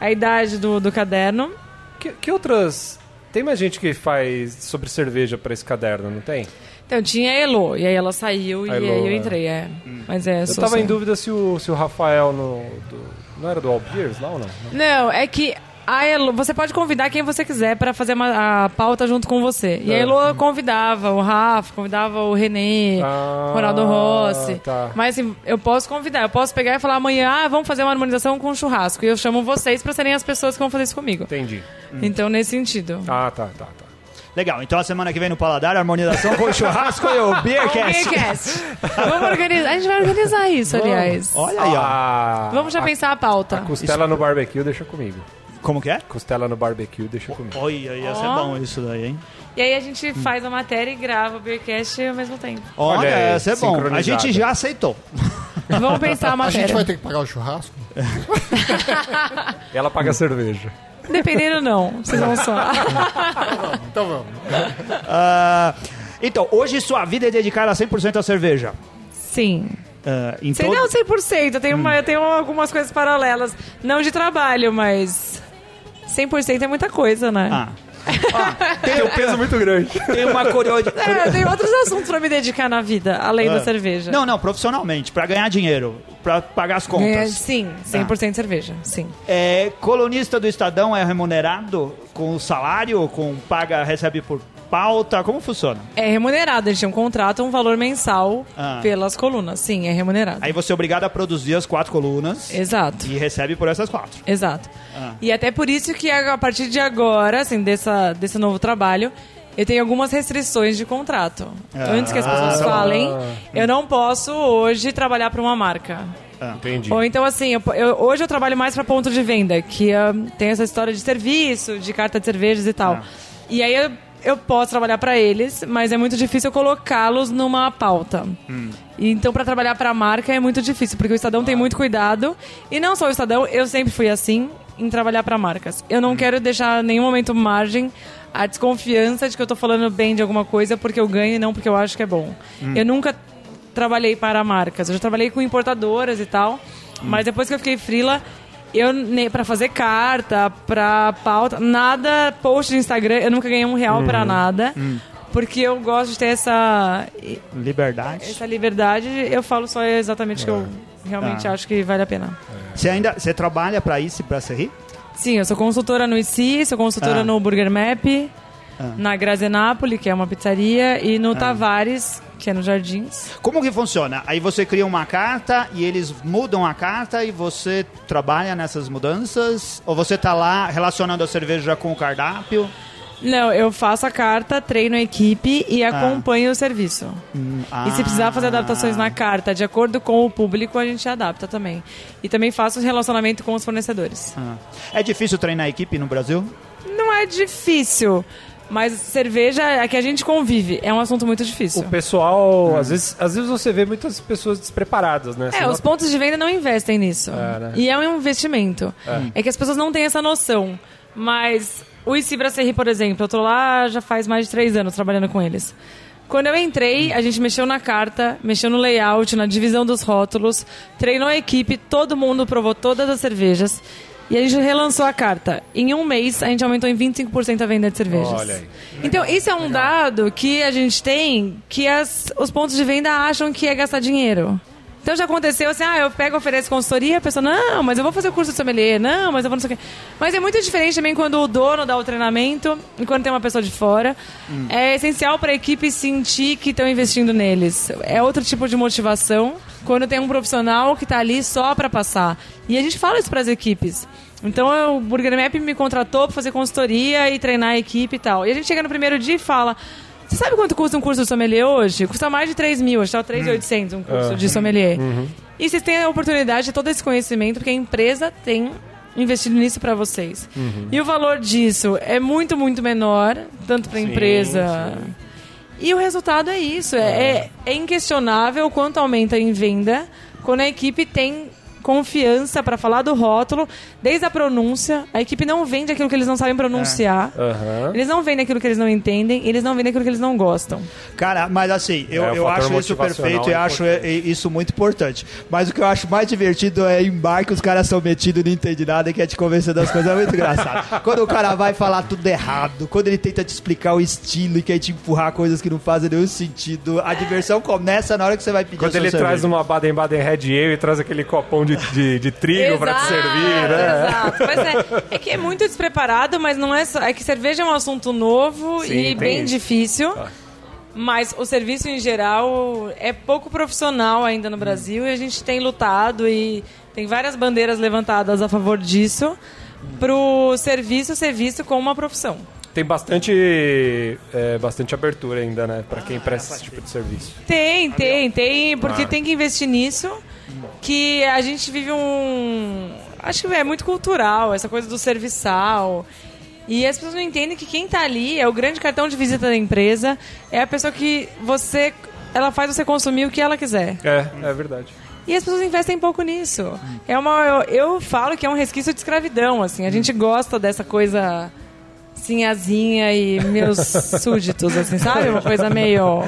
a, idade do, do caderno. que, que outras... Tem mais gente que faz sobre cerveja pra esse caderno, não tem? Então, tinha a Elo, e aí ela saiu e aí eu é. entrei, é. Mas é, Eu tava só- em dúvida se o, se o Rafael no, do- não era do All Beers lá ou não? Não, é que a Elo, você pode convidar quem você quiser para fazer uma- a pauta junto com você. E a É. Elo convidava o Rafa, convidava o Renê, Ah, Ronaldo Rossi. tá. Mas assim, eu posso convidar, eu posso pegar e falar amanhã, ah, vamos fazer uma harmonização com churrasco. E eu chamo vocês para serem as pessoas que vão fazer isso comigo. Entendi. Então, nesse sentido. Ah, tá, tá, tá. Legal, então a semana que vem no Paladar, harmonização com o churrasco e o <laughs> Beercast. Beercast. Vamos organizar. A gente vai organizar isso, aliás. Olha aí, ó. Ah, Vamos já a, pensar a pauta. Costela no barbecue, deixa comigo. Como que é? Costela no barbecue, deixa comigo. Olha, ia ser Ó. bom isso daí, hein? E aí a gente faz a matéria e grava o Beercast ao mesmo tempo. Olha, Olha aí, ser bom. A sincronizado. gente já aceitou. Vamos pensar a A matéria. gente vai ter que pagar o churrasco? Ela paga cerveja. Dependendo, não. Vocês vão só. Então vamos. Ah, então, hoje sua vida é dedicada 100% à cerveja. Sim. Ah, em Sei todo- não 100%. Eu tenho, uma, eu tenho algumas coisas paralelas. Não de trabalho, mas 100% é muita coisa, né? Ah. Tem um peso muito grande. Tem uma curiosidade. É, tenho outros assuntos pra me dedicar na vida, além da cerveja. Ah. Não, não, profissionalmente, pra ganhar dinheiro, pra pagar as contas. É, sim, 100% cerveja, sim. É, colunista do Estadão é remunerado com salário, com paga, recebe por pauta, como funciona? É remunerado, a gente tem um contrato, um valor mensal Ah. pelas colunas. Sim, é remunerado. Aí você é obrigado a produzir as quatro colunas Exato. e recebe por essas quatro. Exato. Ah. E até por isso que a partir de agora, assim, dessa, desse novo trabalho, eu tenho algumas restrições de contrato. Ah. Antes que as pessoas Ah. falem, eu não posso hoje trabalhar para uma marca. Entendi. Ou então, assim, eu- eu- hoje eu trabalho mais para ponto de venda, que ah, tem essa história de serviço, de carta de cervejas e tal. Ah. E aí eu, eu posso trabalhar para eles, mas é muito difícil colocá-los numa pauta. Hum. E Então, para trabalhar para a marca é muito difícil, porque o Estadão tem muito cuidado. E não só o Estadão, eu sempre fui assim em trabalhar para marcas. Eu não quero deixar em nenhum momento margem a desconfiança de que eu tô falando bem de alguma coisa porque eu ganho e não porque eu acho que é bom. Eu nunca trabalhei para marcas. Eu já trabalhei com importadoras e tal, mas depois que eu fiquei frila, eu para fazer carta, para pauta, nada, post de Instagram, eu nunca ganhei um real pra nada. Porque eu gosto de ter essa Liberdade. essa liberdade, eu falo só exatamente o que eu realmente Ah. acho que vale a pena. Você ainda você trabalha pra isso e pra Serri? Sim, eu sou consultora no ICI, sou consultora Ah. no Burger Map, Ah. na Grazenapoli, que é uma pizzaria, e no Tavares, que é no Jardins. Como que funciona? Aí você cria uma carta e eles mudam a carta e você trabalha nessas mudanças? Ou você tá lá relacionando a cerveja com o cardápio? Não, eu faço a carta, treino a equipe e Ah. acompanho o serviço. E se precisar fazer adaptações na carta, de acordo com o público, a gente adapta também. E também faço relacionamento com os fornecedores. Ah. É difícil treinar a equipe no Brasil? Não é difícil, mas cerveja é que a gente convive. É um assunto muito difícil. O pessoal, às, vezes, às vezes você vê muitas pessoas despreparadas, né? Você É, os nota- pontos de venda não investem nisso. É, né? E é um investimento. É. que as pessoas não têm essa noção. Mas o Isibra Serri, por exemplo, eu tô lá já faz mais de três anos trabalhando com eles. Quando eu entrei, a gente mexeu na carta, mexeu no layout, na divisão dos rótulos, treinou a equipe, todo mundo provou todas as cervejas. E a gente relançou a carta. Em um mês, a gente aumentou em 25% a venda de cervejas. Olha aí. Então, isso é um dado que a gente tem que as- os pontos de venda acham que é gastar dinheiro. Então já aconteceu assim, ah, eu pego, ofereço consultoria, a pessoa, não, mas eu vou fazer o curso de sommelier, não, mas eu vou não sei o quê. Mas é muito diferente também quando o dono dá o treinamento e quando tem uma pessoa de fora. É essencial para a equipe sentir que estão investindo neles. É outro tipo de motivação quando tem um profissional que está ali só para passar. E a gente fala isso para as equipes. Então o Burger Map me contratou para fazer consultoria e treinar a equipe e tal. E a gente chega no primeiro dia e fala: Você sabe quanto custa um curso de sommelier hoje? Custa mais de 3 mil, acho que tá 3.800 um curso de sommelier. E vocês têm a oportunidade de todo esse conhecimento, porque a empresa tem investido nisso para vocês. E o valor disso é muito, muito menor, tanto para a Sim, empresa. E o resultado é isso. É, é, é inquestionável o quanto aumenta em venda quando a equipe tem confiança para falar do rótulo, desde a pronúncia. A equipe não vende aquilo que eles não sabem pronunciar. Aham. Eles não vendem aquilo que eles não entendem, eles não vendem aquilo que eles não gostam. Cara, mas assim, eu, É, eu acho isso perfeito e é acho é- isso muito importante. Mas o que eu acho mais divertido é em bar que os caras são metidos e não entendem nada e quer te convencer das coisas. É muito engraçado. <laughs> quando o cara vai falar tudo errado, quando ele tenta te explicar o estilo e quer te empurrar coisas que não fazem nenhum sentido, a diversão começa na hora que você vai pedir Quando a sua ele traz uma Baden-Baden Red Ale e traz aquele copão de, de, de trigo pra te servir, né? Exato. Pois é. É que é muito despreparado, mas não é só. É que cerveja é um assunto novo Sim, e bem isso. difícil. Tá. Mas o serviço em geral é pouco profissional ainda no Brasil e a gente tem lutado e tem várias bandeiras levantadas a favor disso pro serviço ser visto como uma profissão. Tem bastante, é, bastante abertura ainda, né? Pra quem presta esse tipo de serviço. Tem, tem, tem, porque Ah. tem que investir nisso. Que a gente vive um. Acho que é muito cultural, essa coisa do serviçal. E as pessoas não entendem que quem tá ali é o grande cartão de visita da empresa, é a pessoa que você. Ela faz você consumir o que ela quiser. É, é verdade. E as pessoas investem pouco nisso. É uma, eu, eu falo que é um resquício de escravidão, assim. A gente gosta dessa coisa sinhazinha e meus <laughs> súditos, assim, sabe? Uma coisa meio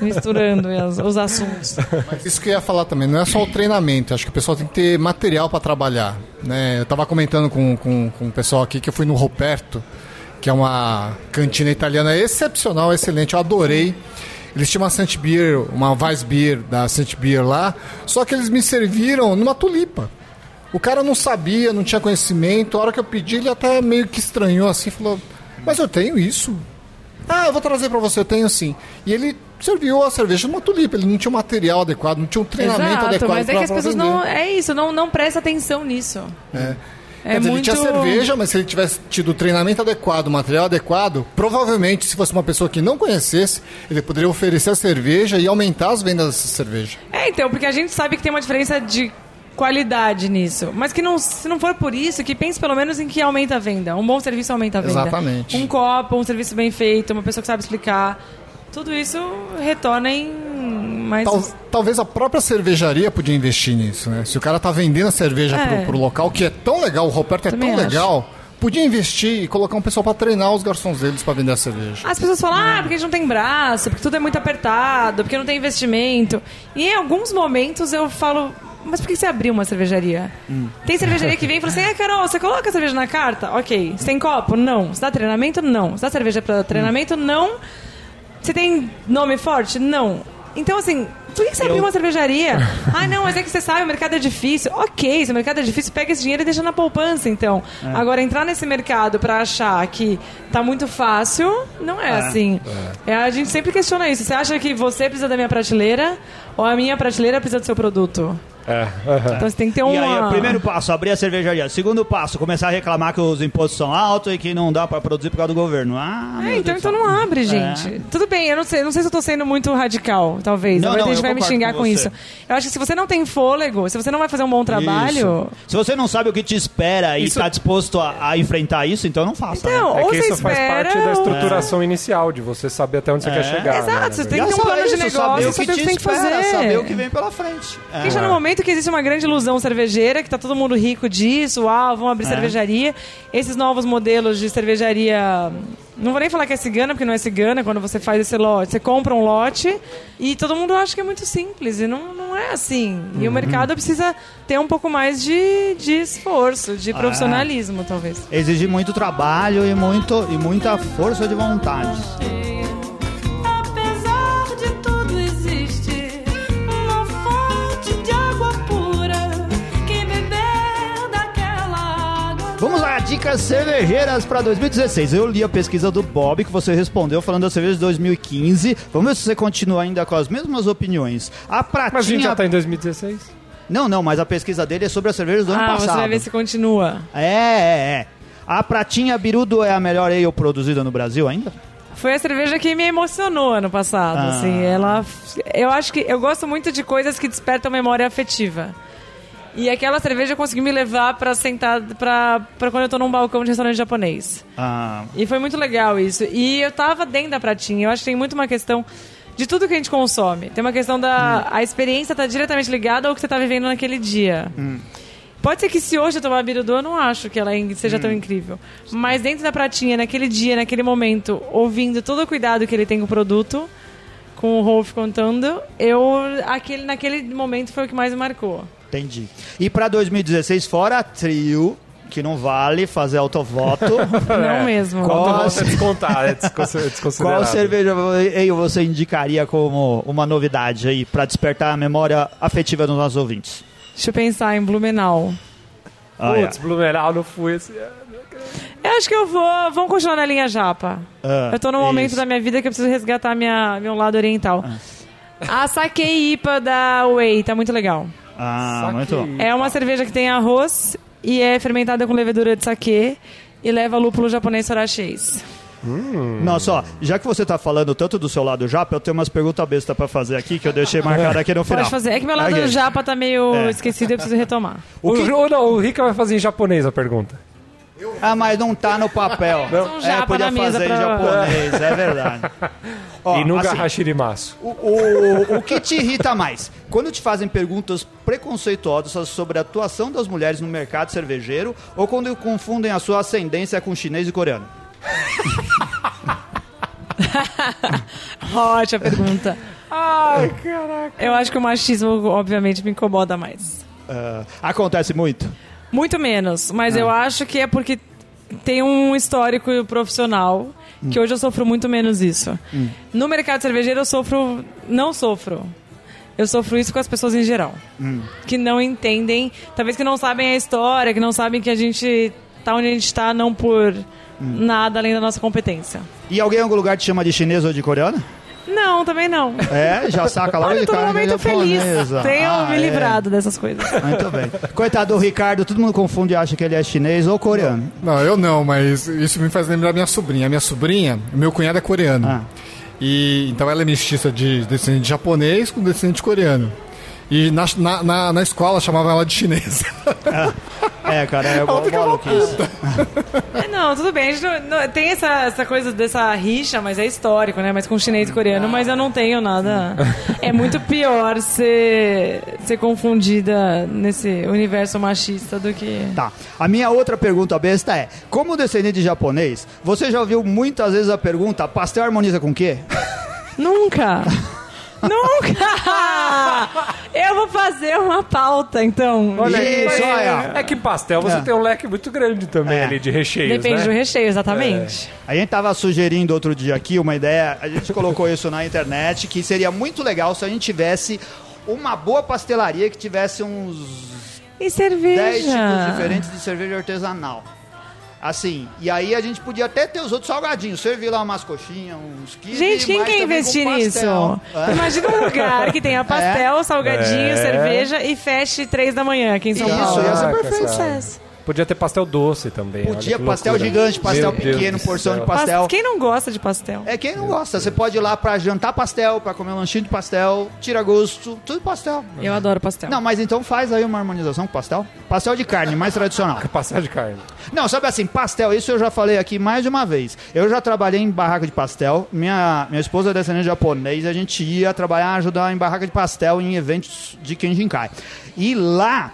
misturando os, os assuntos. Mas isso que eu ia falar também, não é só o treinamento, acho que o pessoal tem que ter material para trabalhar. Né? Eu estava comentando com, com, com o pessoal aqui que eu fui no Roberto, que é uma cantina italiana excepcional, excelente, eu adorei. Eles tinham uma Saint Beer, uma Weissbier da Saint Beer lá, só que eles me serviram numa tulipa. O cara não sabia, não tinha conhecimento. A hora que eu pedi, ele até meio que estranhou assim, falou: Mas eu tenho isso. Ah, eu vou trazer para você, eu tenho sim. E ele serviu a cerveja numa tulipa, ele não tinha um material adequado, não tinha um treinamento Exato, adequado mas é que as pessoas vender. não. É isso, não, não presta atenção nisso. É. É Quer dizer, muito. ele tinha cerveja, mas se ele tivesse tido o treinamento adequado, o material adequado, provavelmente, se fosse uma pessoa que não conhecesse, ele poderia oferecer a cerveja e aumentar as vendas dessa cerveja. É, então, porque a gente sabe que tem uma diferença de qualidade nisso. Mas que não, se não for por isso, que pense pelo menos em que aumenta a venda. Um bom serviço aumenta a venda. Exatamente. Um copo, um serviço bem feito, uma pessoa que sabe explicar. Tudo isso retorna em mais. Tal- talvez a própria cervejaria podia investir nisso, né? Se o cara tá vendendo a cerveja É. pro, pro local, que é tão legal, o Roberto é Também tão acho. legal, podia investir e colocar um pessoal pra treinar os garçons deles pra vender a cerveja. As pessoas falam, ah, porque a gente não tem braço, porque tudo é muito apertado, porque não tem investimento. E em alguns momentos eu falo, mas por que você abriu uma cervejaria? Tem cervejaria que vem e fala assim, ah, Carol, você coloca a cerveja na carta? Ok. Você tem copo? Não. Você dá treinamento? Não. Você dá cerveja pra treinamento? Não. Você tem nome forte? Não. Então, assim, por que você abriu uma cervejaria? ah, não, mas é que você sabe, o mercado é difícil. Ok, se o mercado é difícil, pega esse dinheiro e deixa na poupança, então. Agora, entrar nesse mercado pra achar que tá muito fácil, não é, assim. É, a gente sempre questiona isso. Você acha que você precisa da minha prateleira ou a minha prateleira precisa do seu produto? É. Então você tem que ter uma... E aí, o primeiro passo, abrir a cervejaria. Segundo passo, começar a reclamar que os impostos são altos e que não dá pra produzir por causa do governo. Ah, É, então, Deus então não abre, gente. Tudo bem, eu não sei, não sei se eu tô sendo muito radical, talvez. Não, Agora não, a gente vai me xingar com com, você. isso. Eu acho que se você não tem fôlego, se você não vai fazer um bom trabalho. Isso. Se você não sabe o que te espera e Isso- está disposto a, a enfrentar isso, então não faça. Então, né? É ou que você isso faz espera. parte da estruturação inicial, de você saber até onde você É. quer chegar. Exato, né, você tem que ter um Já plano de negócio, saber o saber que o que tem que fazer. Saber o que vem pela frente. É. Já no momento que existe uma grande ilusão cervejeira, que tá todo mundo rico disso, uau, vamos abrir É. cervejaria. Esses novos modelos de cervejaria. Não vou nem falar que é cigana, porque não é cigana, quando você faz esse lote. Você compra um lote e todo mundo acha que é muito simples. E não, não é assim. Uhum. E o mercado precisa ter um pouco mais de, de esforço, Ah. de profissionalismo, talvez. Exige muito trabalho e, muito, e muita força de vontade. Vamos lá, dicas cervejeiras para 2016. Eu li a pesquisa do Bob que você respondeu falando da cerveja de 2015. Vamos ver se você continua ainda com as mesmas opiniões. A pratinha. Mas a gente já tá em 2016. Não, não, mas a pesquisa dele é sobre as cervejas do ano Ah, passado. você vai ver se continua. É, é, é. A pratinha Birudo é a melhor ale produzida no Brasil ainda? Foi a cerveja que me emocionou ano passado, Ah. assim, ela... Eu acho que... Eu gosto muito de coisas que despertam memória afetiva. E aquela cerveja conseguiu me levar pra sentar... Pra, pra quando eu tô num balcão de restaurante japonês. Ah, E foi muito legal isso. E eu tava dentro da pratinha. Eu acho que tem muito uma questão de tudo que a gente consome. Tem uma questão da... A experiência tá diretamente ligada ao que você tá vivendo naquele dia. Pode ser que se hoje eu tomar a Birudu, eu não acho que ela seja tão incrível. Mas dentro da pratinha, naquele dia, naquele momento, ouvindo todo o cuidado que ele tem com o produto, com o Rolf contando, eu aquele, naquele momento foi o que mais me marcou. Entendi. E para 2016, fora trio, que não vale fazer autovoto. <laughs> Não mesmo. Qual- você descontar, é <laughs> é desconsiderado. Qual cerveja ale você indicaria como uma novidade aí para despertar a memória afetiva dos nossos ouvintes? Deixa eu pensar em Blumenau. Ah, é. Putz, Blumenau não fui esse ano. Eu acho que eu vou. Vamos continuar na linha japa. Ah, eu tô num momento isso. da minha vida que eu preciso resgatar minha, meu lado oriental. A Sake IPA da Whey tá muito legal. Ah, muito bom. É uma cerveja que tem arroz e é fermentada com levedura de saquê e leva lúpulo japonês sorachês. Nossa, ó, já que você tá falando tanto do seu lado japa, eu tenho umas perguntas besta pra fazer aqui que eu deixei marcada aqui no final. Pode fazer. É que meu lado Ok. japa tá meio É. esquecido, eu preciso retomar. O, o, não, o Rica vai fazer em japonês a pergunta. Ah, mas não tá no papel. Um japa é, podia na mesa fazer em pra- japonês, é verdade. <laughs> Ó, e nunca assim, hashirimasu. o, o, o que te irrita mais? Quando te fazem perguntas preconceituosas sobre a atuação das mulheres no mercado cervejeiro ou quando confundem a sua ascendência com chinês e coreano? <laughs> Ótima pergunta. Ai, caraca. Eu acho que o machismo, obviamente, me incomoda mais. Ah, acontece muito. Muito menos, mas eu acho que é porque tem um histórico profissional que hoje eu sofro muito menos isso. No mercado cervejeiro eu sofro, não sofro. Eu sofro isso com as pessoas em geral. Que não entendem, talvez que não sabem a história, que não sabem que a gente tá onde a gente tá não por nada além da nossa competência. E alguém em algum lugar te chama de chinês ou de coreana? Não, também não. É, já saca logo Olha, eu tô num que é momento feliz. Tenho Ah, me é. livrado dessas coisas. Muito bem. Coitado do Ricardo, todo mundo confunde e acha que ele é chinês ou coreano. Não, eu não, mas isso me faz lembrar minha sobrinha. A minha sobrinha, meu cunhado é coreano. Ah. E então ela é mestiça de descendente de japonês com descendente coreano. E na, na, na, na escola chamavam ela de chinesa. <laughs> É, cara, é igual maluquice. <laughs> É, não, tudo bem. A gente não- não- tem essa, essa coisa dessa rixa, mas é histórico, né? Mas com chinês e coreano, mas eu não tenho nada. É muito pior ser, ser confundida nesse universo machista do que. Tá. A minha outra pergunta besta é: como descendente de japonês, você já ouviu muitas vezes a pergunta: pastel harmoniza com o quê? Nunca! <laughs> Nunca! Eu vou fazer uma pauta, então. Olha aí, Isso, olha. É que pastel você É. tem um leque muito grande também É. ali de recheios, Depende né? do recheio, exatamente. A gente tava sugerindo outro dia aqui uma ideia, a gente colocou isso na internet, que seria muito legal se a gente tivesse uma boa pastelaria que tivesse uns E 10 cerveja? tipos diferentes de cerveja artesanal. Assim, e aí a gente podia até ter os outros salgadinhos, servir lá umas coxinhas, uns quibe, Gente, quem quer investir nisso? É. Imagina um lugar que tenha <laughs> pastel, salgadinho, É. cerveja e feche três da manhã aqui em São Isso, Paulo. ia ser perfeito. cara. Podia ter pastel doce também. Podia pastel loucura. gigante, pastel Meu pequeno, porção de pastel. Pas- Quem não gosta de pastel? É quem não gosta. Você pode ir lá pra jantar pastel, pra comer um lanchinho de pastel, tira gosto, tudo pastel. Eu adoro pastel. Não, mas então faz aí uma harmonização com pastel. Pastel de carne, mais tradicional. <laughs> Pastel de carne. Não, sabe assim, pastel, isso eu já falei aqui mais de uma vez. Eu já trabalhei em barraca de pastel. Minha, minha esposa é descendente de japonês, a gente ia trabalhar, ajudar em barraca de pastel em eventos de Kenjinkai. E lá,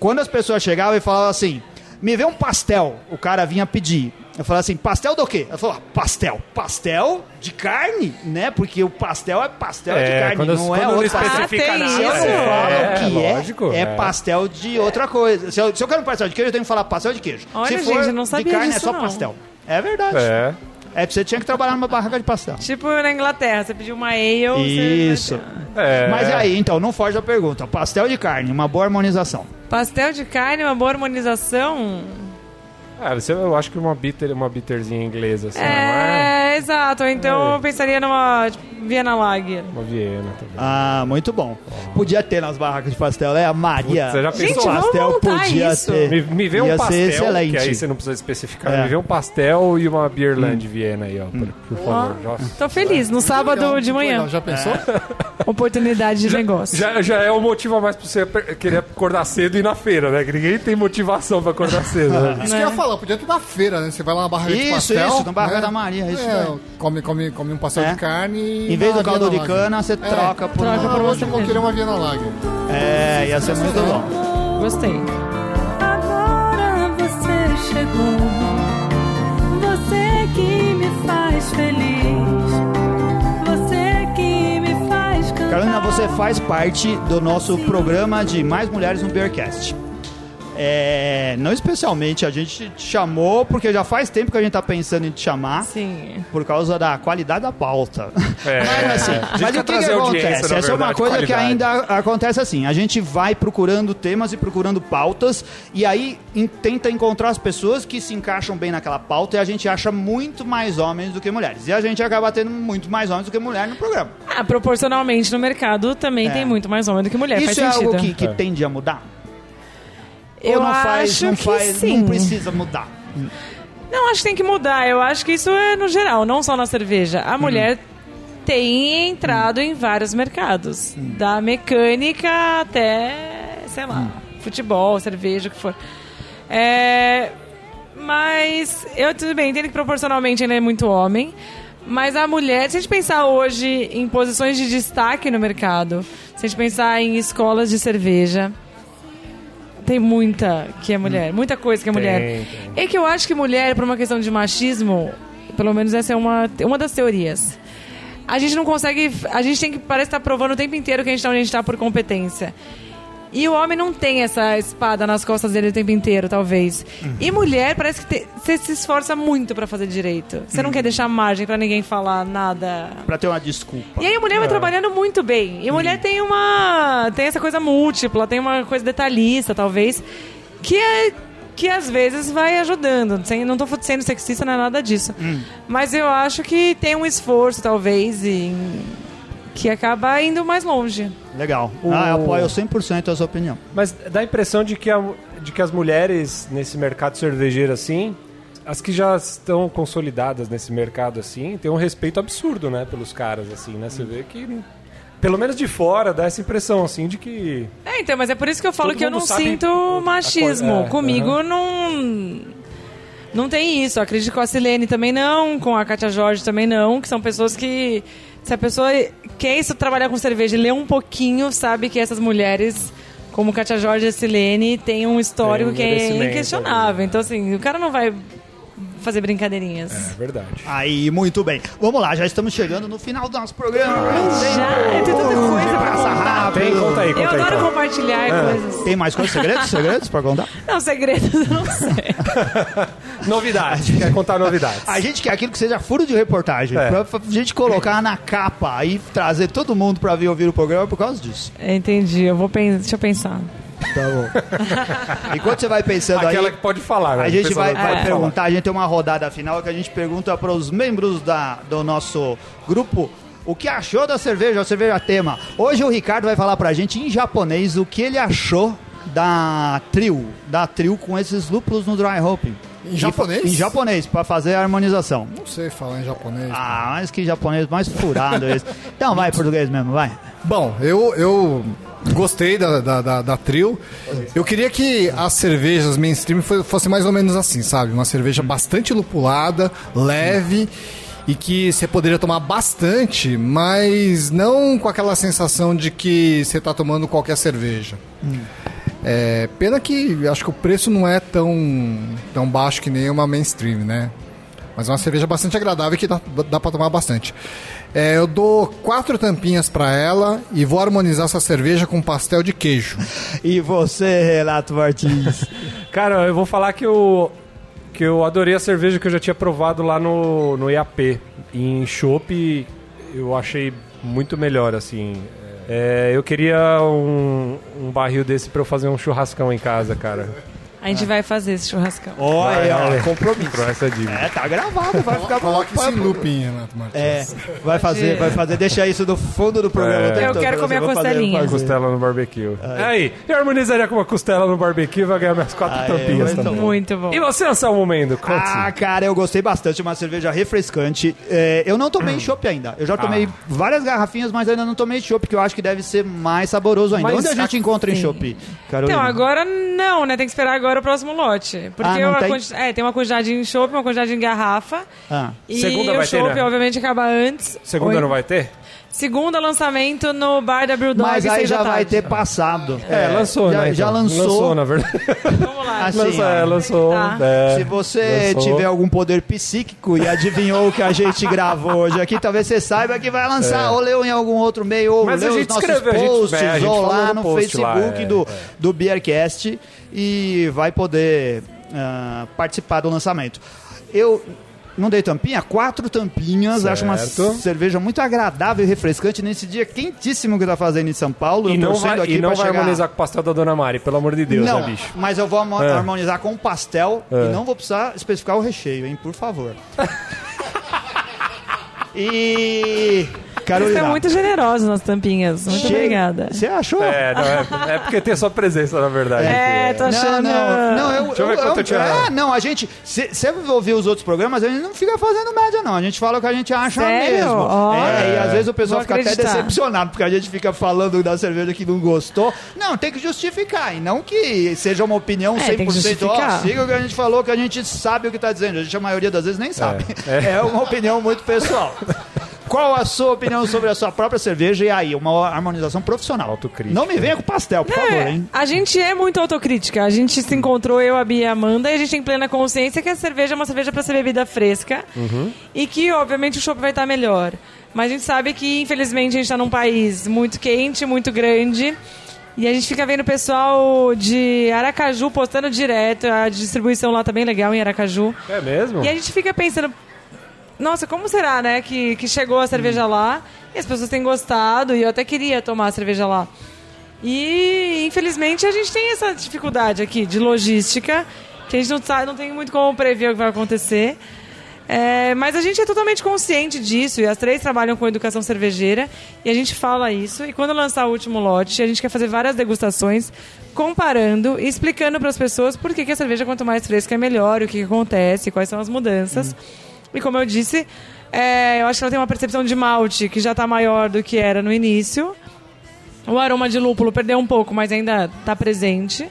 quando as pessoas chegavam e falavam assim, me vê um pastel, o cara vinha pedir. Eu falava assim, pastel do quê? Ela falou, "Ah, pastel. Pastel de carne, né? Porque o pastel é pastel de É, carne, quando, não quando é outro especifica Ah, tem nada. se eu não isso. é, falo o que é, lógico, é, pastel de outra coisa. Se eu, se eu quero um pastel de queijo, eu tenho que falar pastel de queijo. Olha, se gente, for sabia de carne, é só não. pastel. É verdade. É. É que você tinha que trabalhar numa barraca de pastel. Tipo na Inglaterra, você pediu uma ale, você- Isso. É. Mas e aí, então, não foge da pergunta. Pastel de carne, uma boa harmonização. Pastel de carne, uma boa harmonização. Ah, você, eu acho que uma bitter, uma bitterzinha inglesa, assim, não é? É, exato. Então É. eu pensaria numa tipo, Viena Lager. Uma Viena também. Ah, muito bom. Podia ter nas barracas de pastel, né? A Maria. Putz, você já pensou? Gente, vamos pastel podia isso. ter. Me, me vê Ia um ser pastel, excelente. que aí você não precisa especificar. É. Me vê um pastel e uma Beerland Viena aí, ó, por, por favor. Ó, Nossa. tô feliz. No sábado Legal, de manhã. legal. Já pensou? Oportunidade de negócio. Já, já é o motivo a mais pra você querer acordar cedo e ir na feira, né? Que ninguém tem motivação pra acordar cedo. Né? Isso que eu ia falar, podia ter na feira, né? Você vai lá na barraca de Isso, pastel. isso, na barraca né? da Maria, isso É, daí. come, come, come um pastel É. de carne e Em vez do caldo de Lager. cana, você troca por troca uma... por hoje eu vou querer uma Viena Lager. É, ia ser muito bom. Gostei. Agora você chegou, você que me faz feliz, você que me faz cantar. Carolina, você faz parte do nosso programa de Mais Mulheres no Beercast. É, não especialmente, a gente te chamou porque já faz tempo que a gente tá pensando em te chamar Sim. por causa da qualidade da pauta. É, <laughs> Mas assim, a gente mas o que, que acontece? Essa é uma verdade, coisa que qualidade. ainda acontece assim. A gente vai procurando temas e procurando pautas e aí em- tenta encontrar as pessoas que se encaixam bem naquela pauta e a gente acha muito mais homens do que mulheres. E a gente acaba tendo muito mais homens do que mulher no programa. Ah, proporcionalmente no mercado também É. tem muito mais homem do que mulher. Isso faz é sentido. algo que, que É. tende a mudar? Eu Ou não faz, acho não que faz, sim. não precisa mudar. Não, acho que tem que mudar. Eu acho que isso é no geral, não só na cerveja. A mulher tem entrado em vários mercados. Da mecânica até, sei lá, futebol, cerveja, o que for. É, mas eu tudo bem, entendo que proporcionalmente ainda é muito homem. Mas a mulher, se a gente pensar hoje em posições de destaque no mercado, se a gente pensar em escolas de cerveja, tem muita que é mulher, muita coisa que é mulher. Tem, tem. É que eu acho que mulher, por uma questão de machismo, pelo menos essa é uma, uma das teorias. A gente não consegue. A gente tem que. Parece estar provando o tempo inteiro que a gente está onde a gente está por competência. E o homem não tem essa espada nas costas dele o tempo inteiro, talvez. E mulher, parece que você se esforça muito pra fazer direito. Você não quer deixar margem pra ninguém falar nada. Pra ter uma desculpa. E aí a mulher vai trabalhando muito bem. E a mulher tem uma. tem essa coisa múltipla, tem uma coisa detalhista, talvez, que é. Que às vezes vai ajudando. Sem, não tô sendo sexista, não é nada disso. Mas eu acho que tem um esforço, talvez, em, que acaba indo mais longe. Legal. Ah, eu apoio 100% a sua opinião. Mas dá a impressão de que, a- de que as mulheres nesse mercado cervejeiro assim, as que já estão consolidadas nesse mercado assim, têm um respeito absurdo, né, pelos caras assim, né? Você vê que pelo menos de fora dá essa impressão assim de que É, então, mas é por isso que eu falo Todo que eu não sinto machismo. é, Comigo aham. não. Não tem isso. Eu acredito que com a Silene também não, com a Katia Jorge também não, que são pessoas que. Se a pessoa quer isso, trabalhar com cerveja e ler um pouquinho, sabe que essas mulheres, como Katia Jorge e Silene, têm um histórico Tem um que é inquestionável. Então, assim, o cara não vai fazer brincadeirinhas. é verdade. Aí, muito bem. Vamos lá, já estamos chegando no final do nosso programa. Já, é, tem tanta coisa pra contar. rápido. Tem, conta aí, Eu conta aí. adoro então. compartilhar coisas. Tem mais coisas? Segredos? Segredos pra contar? <laughs> Não, segredos eu não sei. <laughs> Novidade, quer contar novidades. A gente quer aquilo que seja furo de reportagem. É. Pra pra gente colocar na capa e trazer todo mundo pra vir ouvir o programa por causa disso. Entendi, eu vou pensar. Deixa eu pensar. Tá bom. <laughs> Enquanto você vai pensando Aquela aí. que pode falar, né? A gente vai, vai pode perguntar, a gente tem uma rodada final que a gente pergunta para os membros da, do nosso grupo o que achou da cerveja, a cerveja tema. Hoje o Ricardo vai falar pra gente em japonês o que ele achou da trio, da trio com esses lúpulos no dry hopping. Em japonês? Em japonês, para fazer a harmonização. Não sei falar em japonês. Ah, mas que japonês mais furado esse. Então vai, <laughs> português mesmo, vai. Bom, eu, eu gostei da, da, da, da trio. Eu queria que as cervejas mainstream fo- fossem mais ou menos assim, sabe? Uma cerveja bastante lupulada, leve e que você poderia tomar bastante, mas não com aquela sensação de que você está tomando qualquer cerveja. É, pena que acho que o preço não é tão, tão baixo que nem uma mainstream, né? Mas é uma cerveja bastante agradável que dá, dá para tomar bastante. É, eu dou quatro tampinhas para ela e vou harmonizar essa cerveja com pastel de queijo. E você, Renato Martins? <laughs> Cara, eu vou falar que eu, que eu adorei a cerveja que eu já tinha provado lá no, no IAP. Em Chopp, eu achei muito melhor, assim. É, eu queria um, um barril desse pra eu fazer um churrascão em casa, cara. A gente vai fazer esse churrascão. Olha, Vai, vai. compromisso. Essa dívida. É, tá gravado, vai ficar <laughs> Coloque isso em looping, Renato Martins. É, vai fazer, vai fazer. Deixa isso no fundo do programa. É. o tempo Eu todo, quero comer você, a costelinha. fazer. Costela no barbecue. Aí, eu harmonizaria com uma costela no barbecue e vai ganhar minhas quatro Aê, tampinhas muito também. Muito bom. E você, Anselmo Mendo? Conte. Ah, cara, eu gostei bastante. Uma cerveja refrescante. É, eu não tomei chopp ainda. Eu já tomei Ah. várias garrafinhas, mas ainda não tomei chopp, que eu acho que deve ser mais saboroso ainda. Mas Onde a gente encontra em chopp, Carolina? Então, agora não, né? Tem que esperar agora o próximo lote. Porque Ah, tem? quanti- é, tem uma quantidade em chopp, uma quantidade em garrafa. Ah. E Segunda o chopp, né? obviamente, acaba antes. Segunda Oi. não vai ter? Segunda lançamento no bar da Brew Dog, Mas aí já vai ter passado. É, lançou, já, né? Já então. lançou. Lançou, na verdade. Vamos lá. Assim, lançou, é, lançou. Tá. é. Se você lançou. tiver algum poder psíquico e adivinhou o que a gente gravou hoje aqui, talvez você saiba que vai lançar, É. ou leu em algum outro meio, ou Mas leu a os nossos escreveu, a gente- posts, é, a gente ou lá no no post lá, Facebook é, do, é. do Beercast e vai poder ah, participar do lançamento. Eu não dei tampinha? Quatro tampinhas. Acho uma Certo. cerveja muito agradável e refrescante nesse dia quentíssimo que tá fazendo em São Paulo. E não vai, aqui e não vai chegar- harmonizar com o pastel da Dona Mari, pelo amor de Deus, não, né, bicho? mas eu vou É. harmonizar com pastel É. e não vou precisar especificar o recheio, hein? Por favor. <laughs> e. Vocês Carolina. estão muito generosos nas tampinhas. Muito che- obrigada. Você achou? É, não, é, é porque tem a sua presença, na verdade. É, aqui, tô Não, achando. não, não, eu, Deixa eu ver eu- quanto eu- eu tinha- É, não, a gente. Você ouviu os outros programas, a gente não fica fazendo média, não. A gente fala o que a gente acha Sério? mesmo. Olha. É, e às vezes o pessoal Vou fica até acreditar. decepcionado, porque a gente fica falando da cerveja que não gostou. Não, tem que justificar, e não que seja uma opinião É, tem que 100%. Ó, justificar. siga o que a gente falou, que a gente sabe o que tá dizendo. A gente, a maioria das vezes, nem sabe. É. <laughs> É, uma opinião muito pessoal. Qual a sua opinião sobre a sua própria cerveja? E aí, uma harmonização profissional. Autocrítica. Não me venha com pastel, por favor, É, hein? a gente é muito autocrítica. A gente se encontrou, eu, a Bia e a Amanda, e a gente tem plena consciência que a cerveja é uma cerveja pra ser bebida fresca. E que, obviamente, o chopp vai estar melhor. Mas a gente sabe que, infelizmente, a gente tá num país muito quente, muito grande. E a gente fica vendo o pessoal de Aracaju postando direto. A distribuição lá tá bem legal em Aracaju. É mesmo? E a gente fica pensando, nossa, como será, né, que, que chegou a cerveja lá e as pessoas têm gostado e eu até queria tomar a cerveja lá. E, infelizmente, a gente tem essa dificuldade aqui de logística, que a gente não, sabe, não tem muito como prever o que vai acontecer. É, mas a gente é totalmente consciente disso e as três trabalham com educação cervejeira e a gente fala isso. E quando lançar o último lote, a gente quer fazer várias degustações comparando e explicando para as pessoas por que, que a cerveja, quanto mais fresca, é melhor, o que, que acontece, quais são as mudanças. E como eu disse, é, eu acho que ela tem uma percepção de malte que já está maior do que era no início. O aroma de lúpulo perdeu um pouco, mas ainda está presente.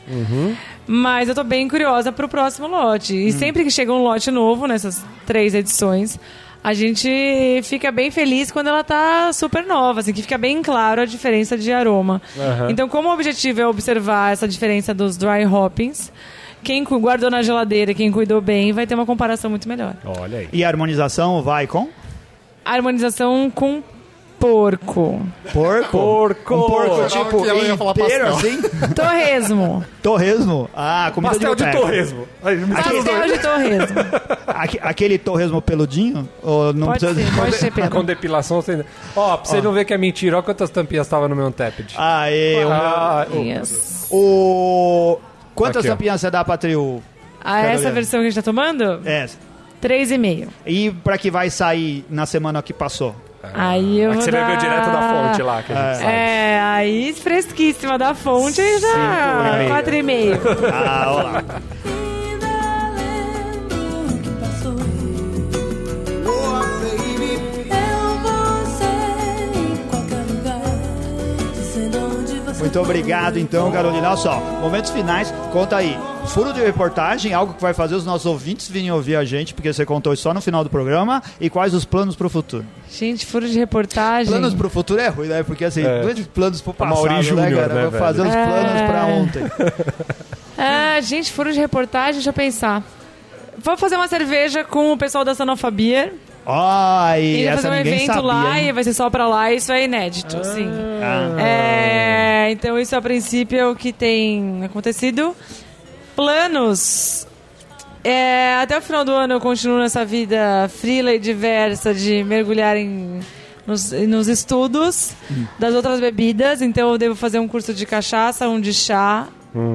Mas eu tô bem curiosa pro próximo lote. E sempre que chega um lote novo nessas três edições, a gente fica bem feliz quando ela tá super nova, assim, que fica bem claro a diferença de aroma. Aham. Então, como o objetivo é observar essa diferença dos dry hoppings, quem guardou na geladeira, quem cuidou bem, vai ter uma comparação muito melhor. Olha aí. E a harmonização vai com? A harmonização com porco. Porco? Porco! Um porco Eu tipo ela ia falar inteiro, pastel. assim? <laughs> Torresmo. Torresmo? Ah, comida Pastel de boteco. torresmo. Aí, Pastel dois. de torresmo. <laughs> Aque- Aquele torresmo peludinho? Ou não Pode precisa... ser, pode ser, <laughs> Com Pedro. depilação sem. Ó, pra você não ver que é mentira, olha quantas tampinhas estavam no meu Untapped. Aê, Ah, o- Yes. o... Quantas Aqui, ó. tampinhas você dá pra trio? Ah, essa Carolina. versão que a gente tá tomando? Essa. Três e meio. E pra que vai sair na semana que passou? Aí eu É vou você dar... bebeu direto da fonte lá, que a gente sabe. É, aí fresquíssima da fonte aí já Cinco e meio. quatro e meio. Ah, olha lá. Muito obrigado, então, Carolina. Olha só, momentos finais, conta aí. Furo de reportagem, algo que vai fazer os nossos ouvintes virem ouvir a gente, porque você contou isso só no final do programa. E quais os planos pro futuro? Gente, furo de reportagem. Planos pro futuro é ruim, né? Porque assim, É. dois planos pro A Mauri passado, né, Júnior, cara? né, Vou fazer os É. planos pra ontem. Ah, <laughs> gente, furo de reportagem, deixa eu pensar. Vou fazer uma cerveja com o pessoal da Sanofa Beer. Ai, E vai fazer um ninguém evento sabia, lá hein? e vai ser só pra lá. Isso é inédito, sim. Ah. É, então isso a princípio é o que tem acontecido. Planos. É, até o final do ano eu continuo nessa vida frila e diversa de mergulhar em, nos, nos estudos Hum. das outras bebidas. Então eu devo fazer um curso de cachaça, um de chá.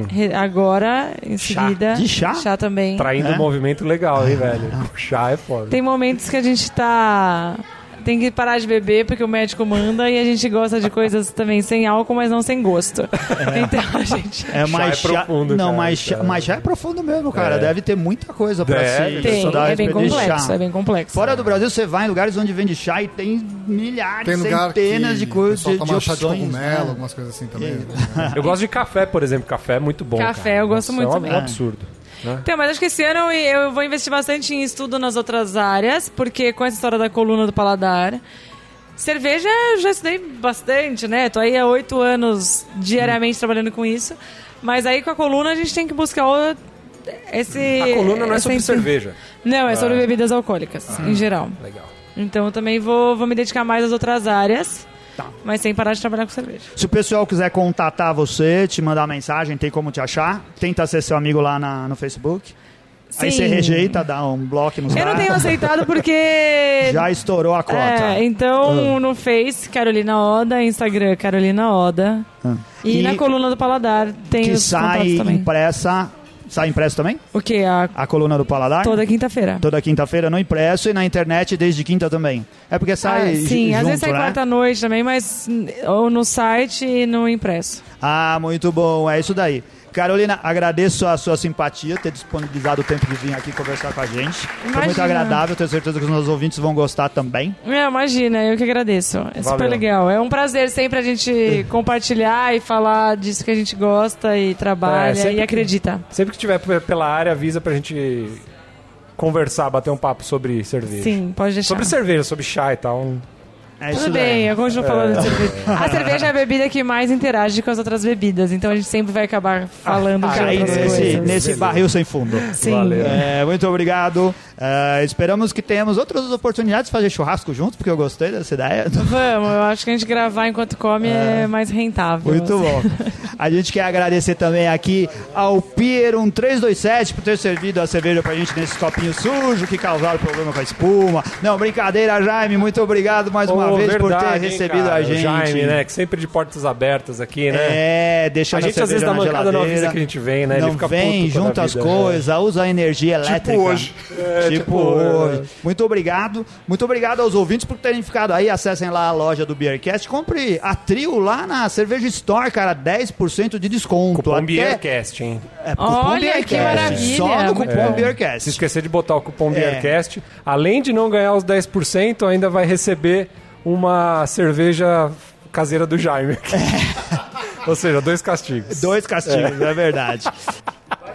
Re- Agora, em Chá? seguida. De chá? Chá também. Traindo É? um movimento legal, hein, velho? O <laughs> chá é foda. Tem momentos que a gente tá. Tem que parar de beber porque o médico manda e a gente gosta de coisas também sem álcool, mas não sem gosto. Então a gente. É Chá mais é profundo, não, cara, mas chá, mas chá é profundo mesmo, cara. É. Deve ter muita coisa pra Deve. se Tem, estudar é bem complexo, chá. é bem complexo. Fora do Brasil, você vai em lugares onde vende chá e tem milhares, Tem centenas de coisas, de, de chá de cogumelo, né? algumas coisas assim também. Eu gosto de café, por exemplo. Café é muito bom. Café cara. eu gosto Nossa, muito é um também. absurdo. Né? Então, mas acho que esse ano eu vou investir bastante em estudo nas outras áreas, porque com essa história da coluna do paladar. Cerveja eu já estudei bastante, né? Tô aí há oito anos diariamente trabalhando com isso. Mas aí com a coluna a gente tem que buscar o, esse. A coluna não é sobre ins- cerveja. Não, é sobre Ah. bebidas alcoólicas, em geral. Legal. Então eu também vou, vou me dedicar mais às outras áreas, Tá. mas sem parar de trabalhar com cerveja. Se o pessoal quiser contatar você, te mandar mensagem, tem como te achar. Tenta ser seu amigo lá na- no Facebook. Aí Sim. você rejeita, dá um bloco nos Eu não tenho aceitado <laughs> porque. Já estourou a cota. É, então no Face, Carolina Oda, Instagram, Carolina Oda. Ah. E, E na coluna do Paladar tem que os sai contatos também. impressa. Sai impresso também? O que? A... A coluna do Paladar? Toda quinta-feira. Toda quinta-feira no impresso e na internet desde quinta também. É porque sai Ah, sim, ju- às junto, vezes sai né? quarta-noite também, mas ou no site e no impresso. Ah, muito bom, é isso daí. Carolina, agradeço a sua simpatia, ter disponibilizado o tempo de vir aqui conversar com a gente. Foi muito Imagina. agradável, tenho certeza que os nossos ouvintes vão gostar também. É, imagina, eu que agradeço. É super Valeu. legal. É um prazer sempre a gente <laughs> compartilhar e falar disso que a gente gosta e trabalha É, e que- acredita. Sempre que tiver pela área, avisa pra gente conversar, bater um papo sobre cerveja. Sim, pode deixar. Sobre cerveja, sobre chá e tal. É isso Tudo daí. bem, eu continuo falando de cerveja. A cerveja é a <laughs> bebida que mais interage com as outras bebidas, então a gente sempre vai acabar falando de Aí outras nesse, coisas. nesse barril sem fundo. Sim. Valeu. É, muito obrigado. É, esperamos que tenhamos outras oportunidades de fazer churrasco juntos, porque eu gostei dessa ideia. Vamos, eu acho que a gente gravar enquanto come é, mais rentável. Muito bom. A gente quer agradecer também aqui ao Pier 1327 por ter servido a cerveja pra gente nesse copinho sujo que causaram problema com a espuma. Não, brincadeira, Jaime. Muito obrigado mais uma Ô, vez por ter verdade, hein, recebido cara? a O gente. Jaime, né? Que sempre de portas abertas aqui, né? É, A deixando a, gente às vezes na mancada não geladeira. avisa que a gente vem, né? Não Ele fica vem, puto com a junta as né? coisas, usa a energia elétrica. hoje. É, tipo tipo, hoje. é. Muito obrigado. Muito obrigado aos ouvintes por terem ficado aí. Acessem lá a loja do Beercast. Compre a trio lá na Cerveja Store, cara. 10% de desconto. Cupom Até- Beercast, hein? É, cupom Olha, que Beercast. maravilha. Só no cupom bom. Beercast. Se esquecer de botar o cupom É. Beercast, além de não ganhar os 10%, ainda vai receber uma cerveja caseira do Jaime. <laughs> Ou seja, dois castigos. Dois castigos, é, verdade.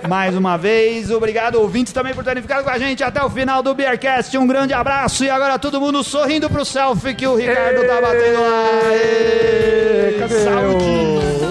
Mais uma vez, obrigado ouvintes também por terem ficado com a gente até o final do Beercast. Um grande abraço e agora todo mundo sorrindo pro selfie que o Ricardo tá batendo lá. Ê, Cadê Saúde.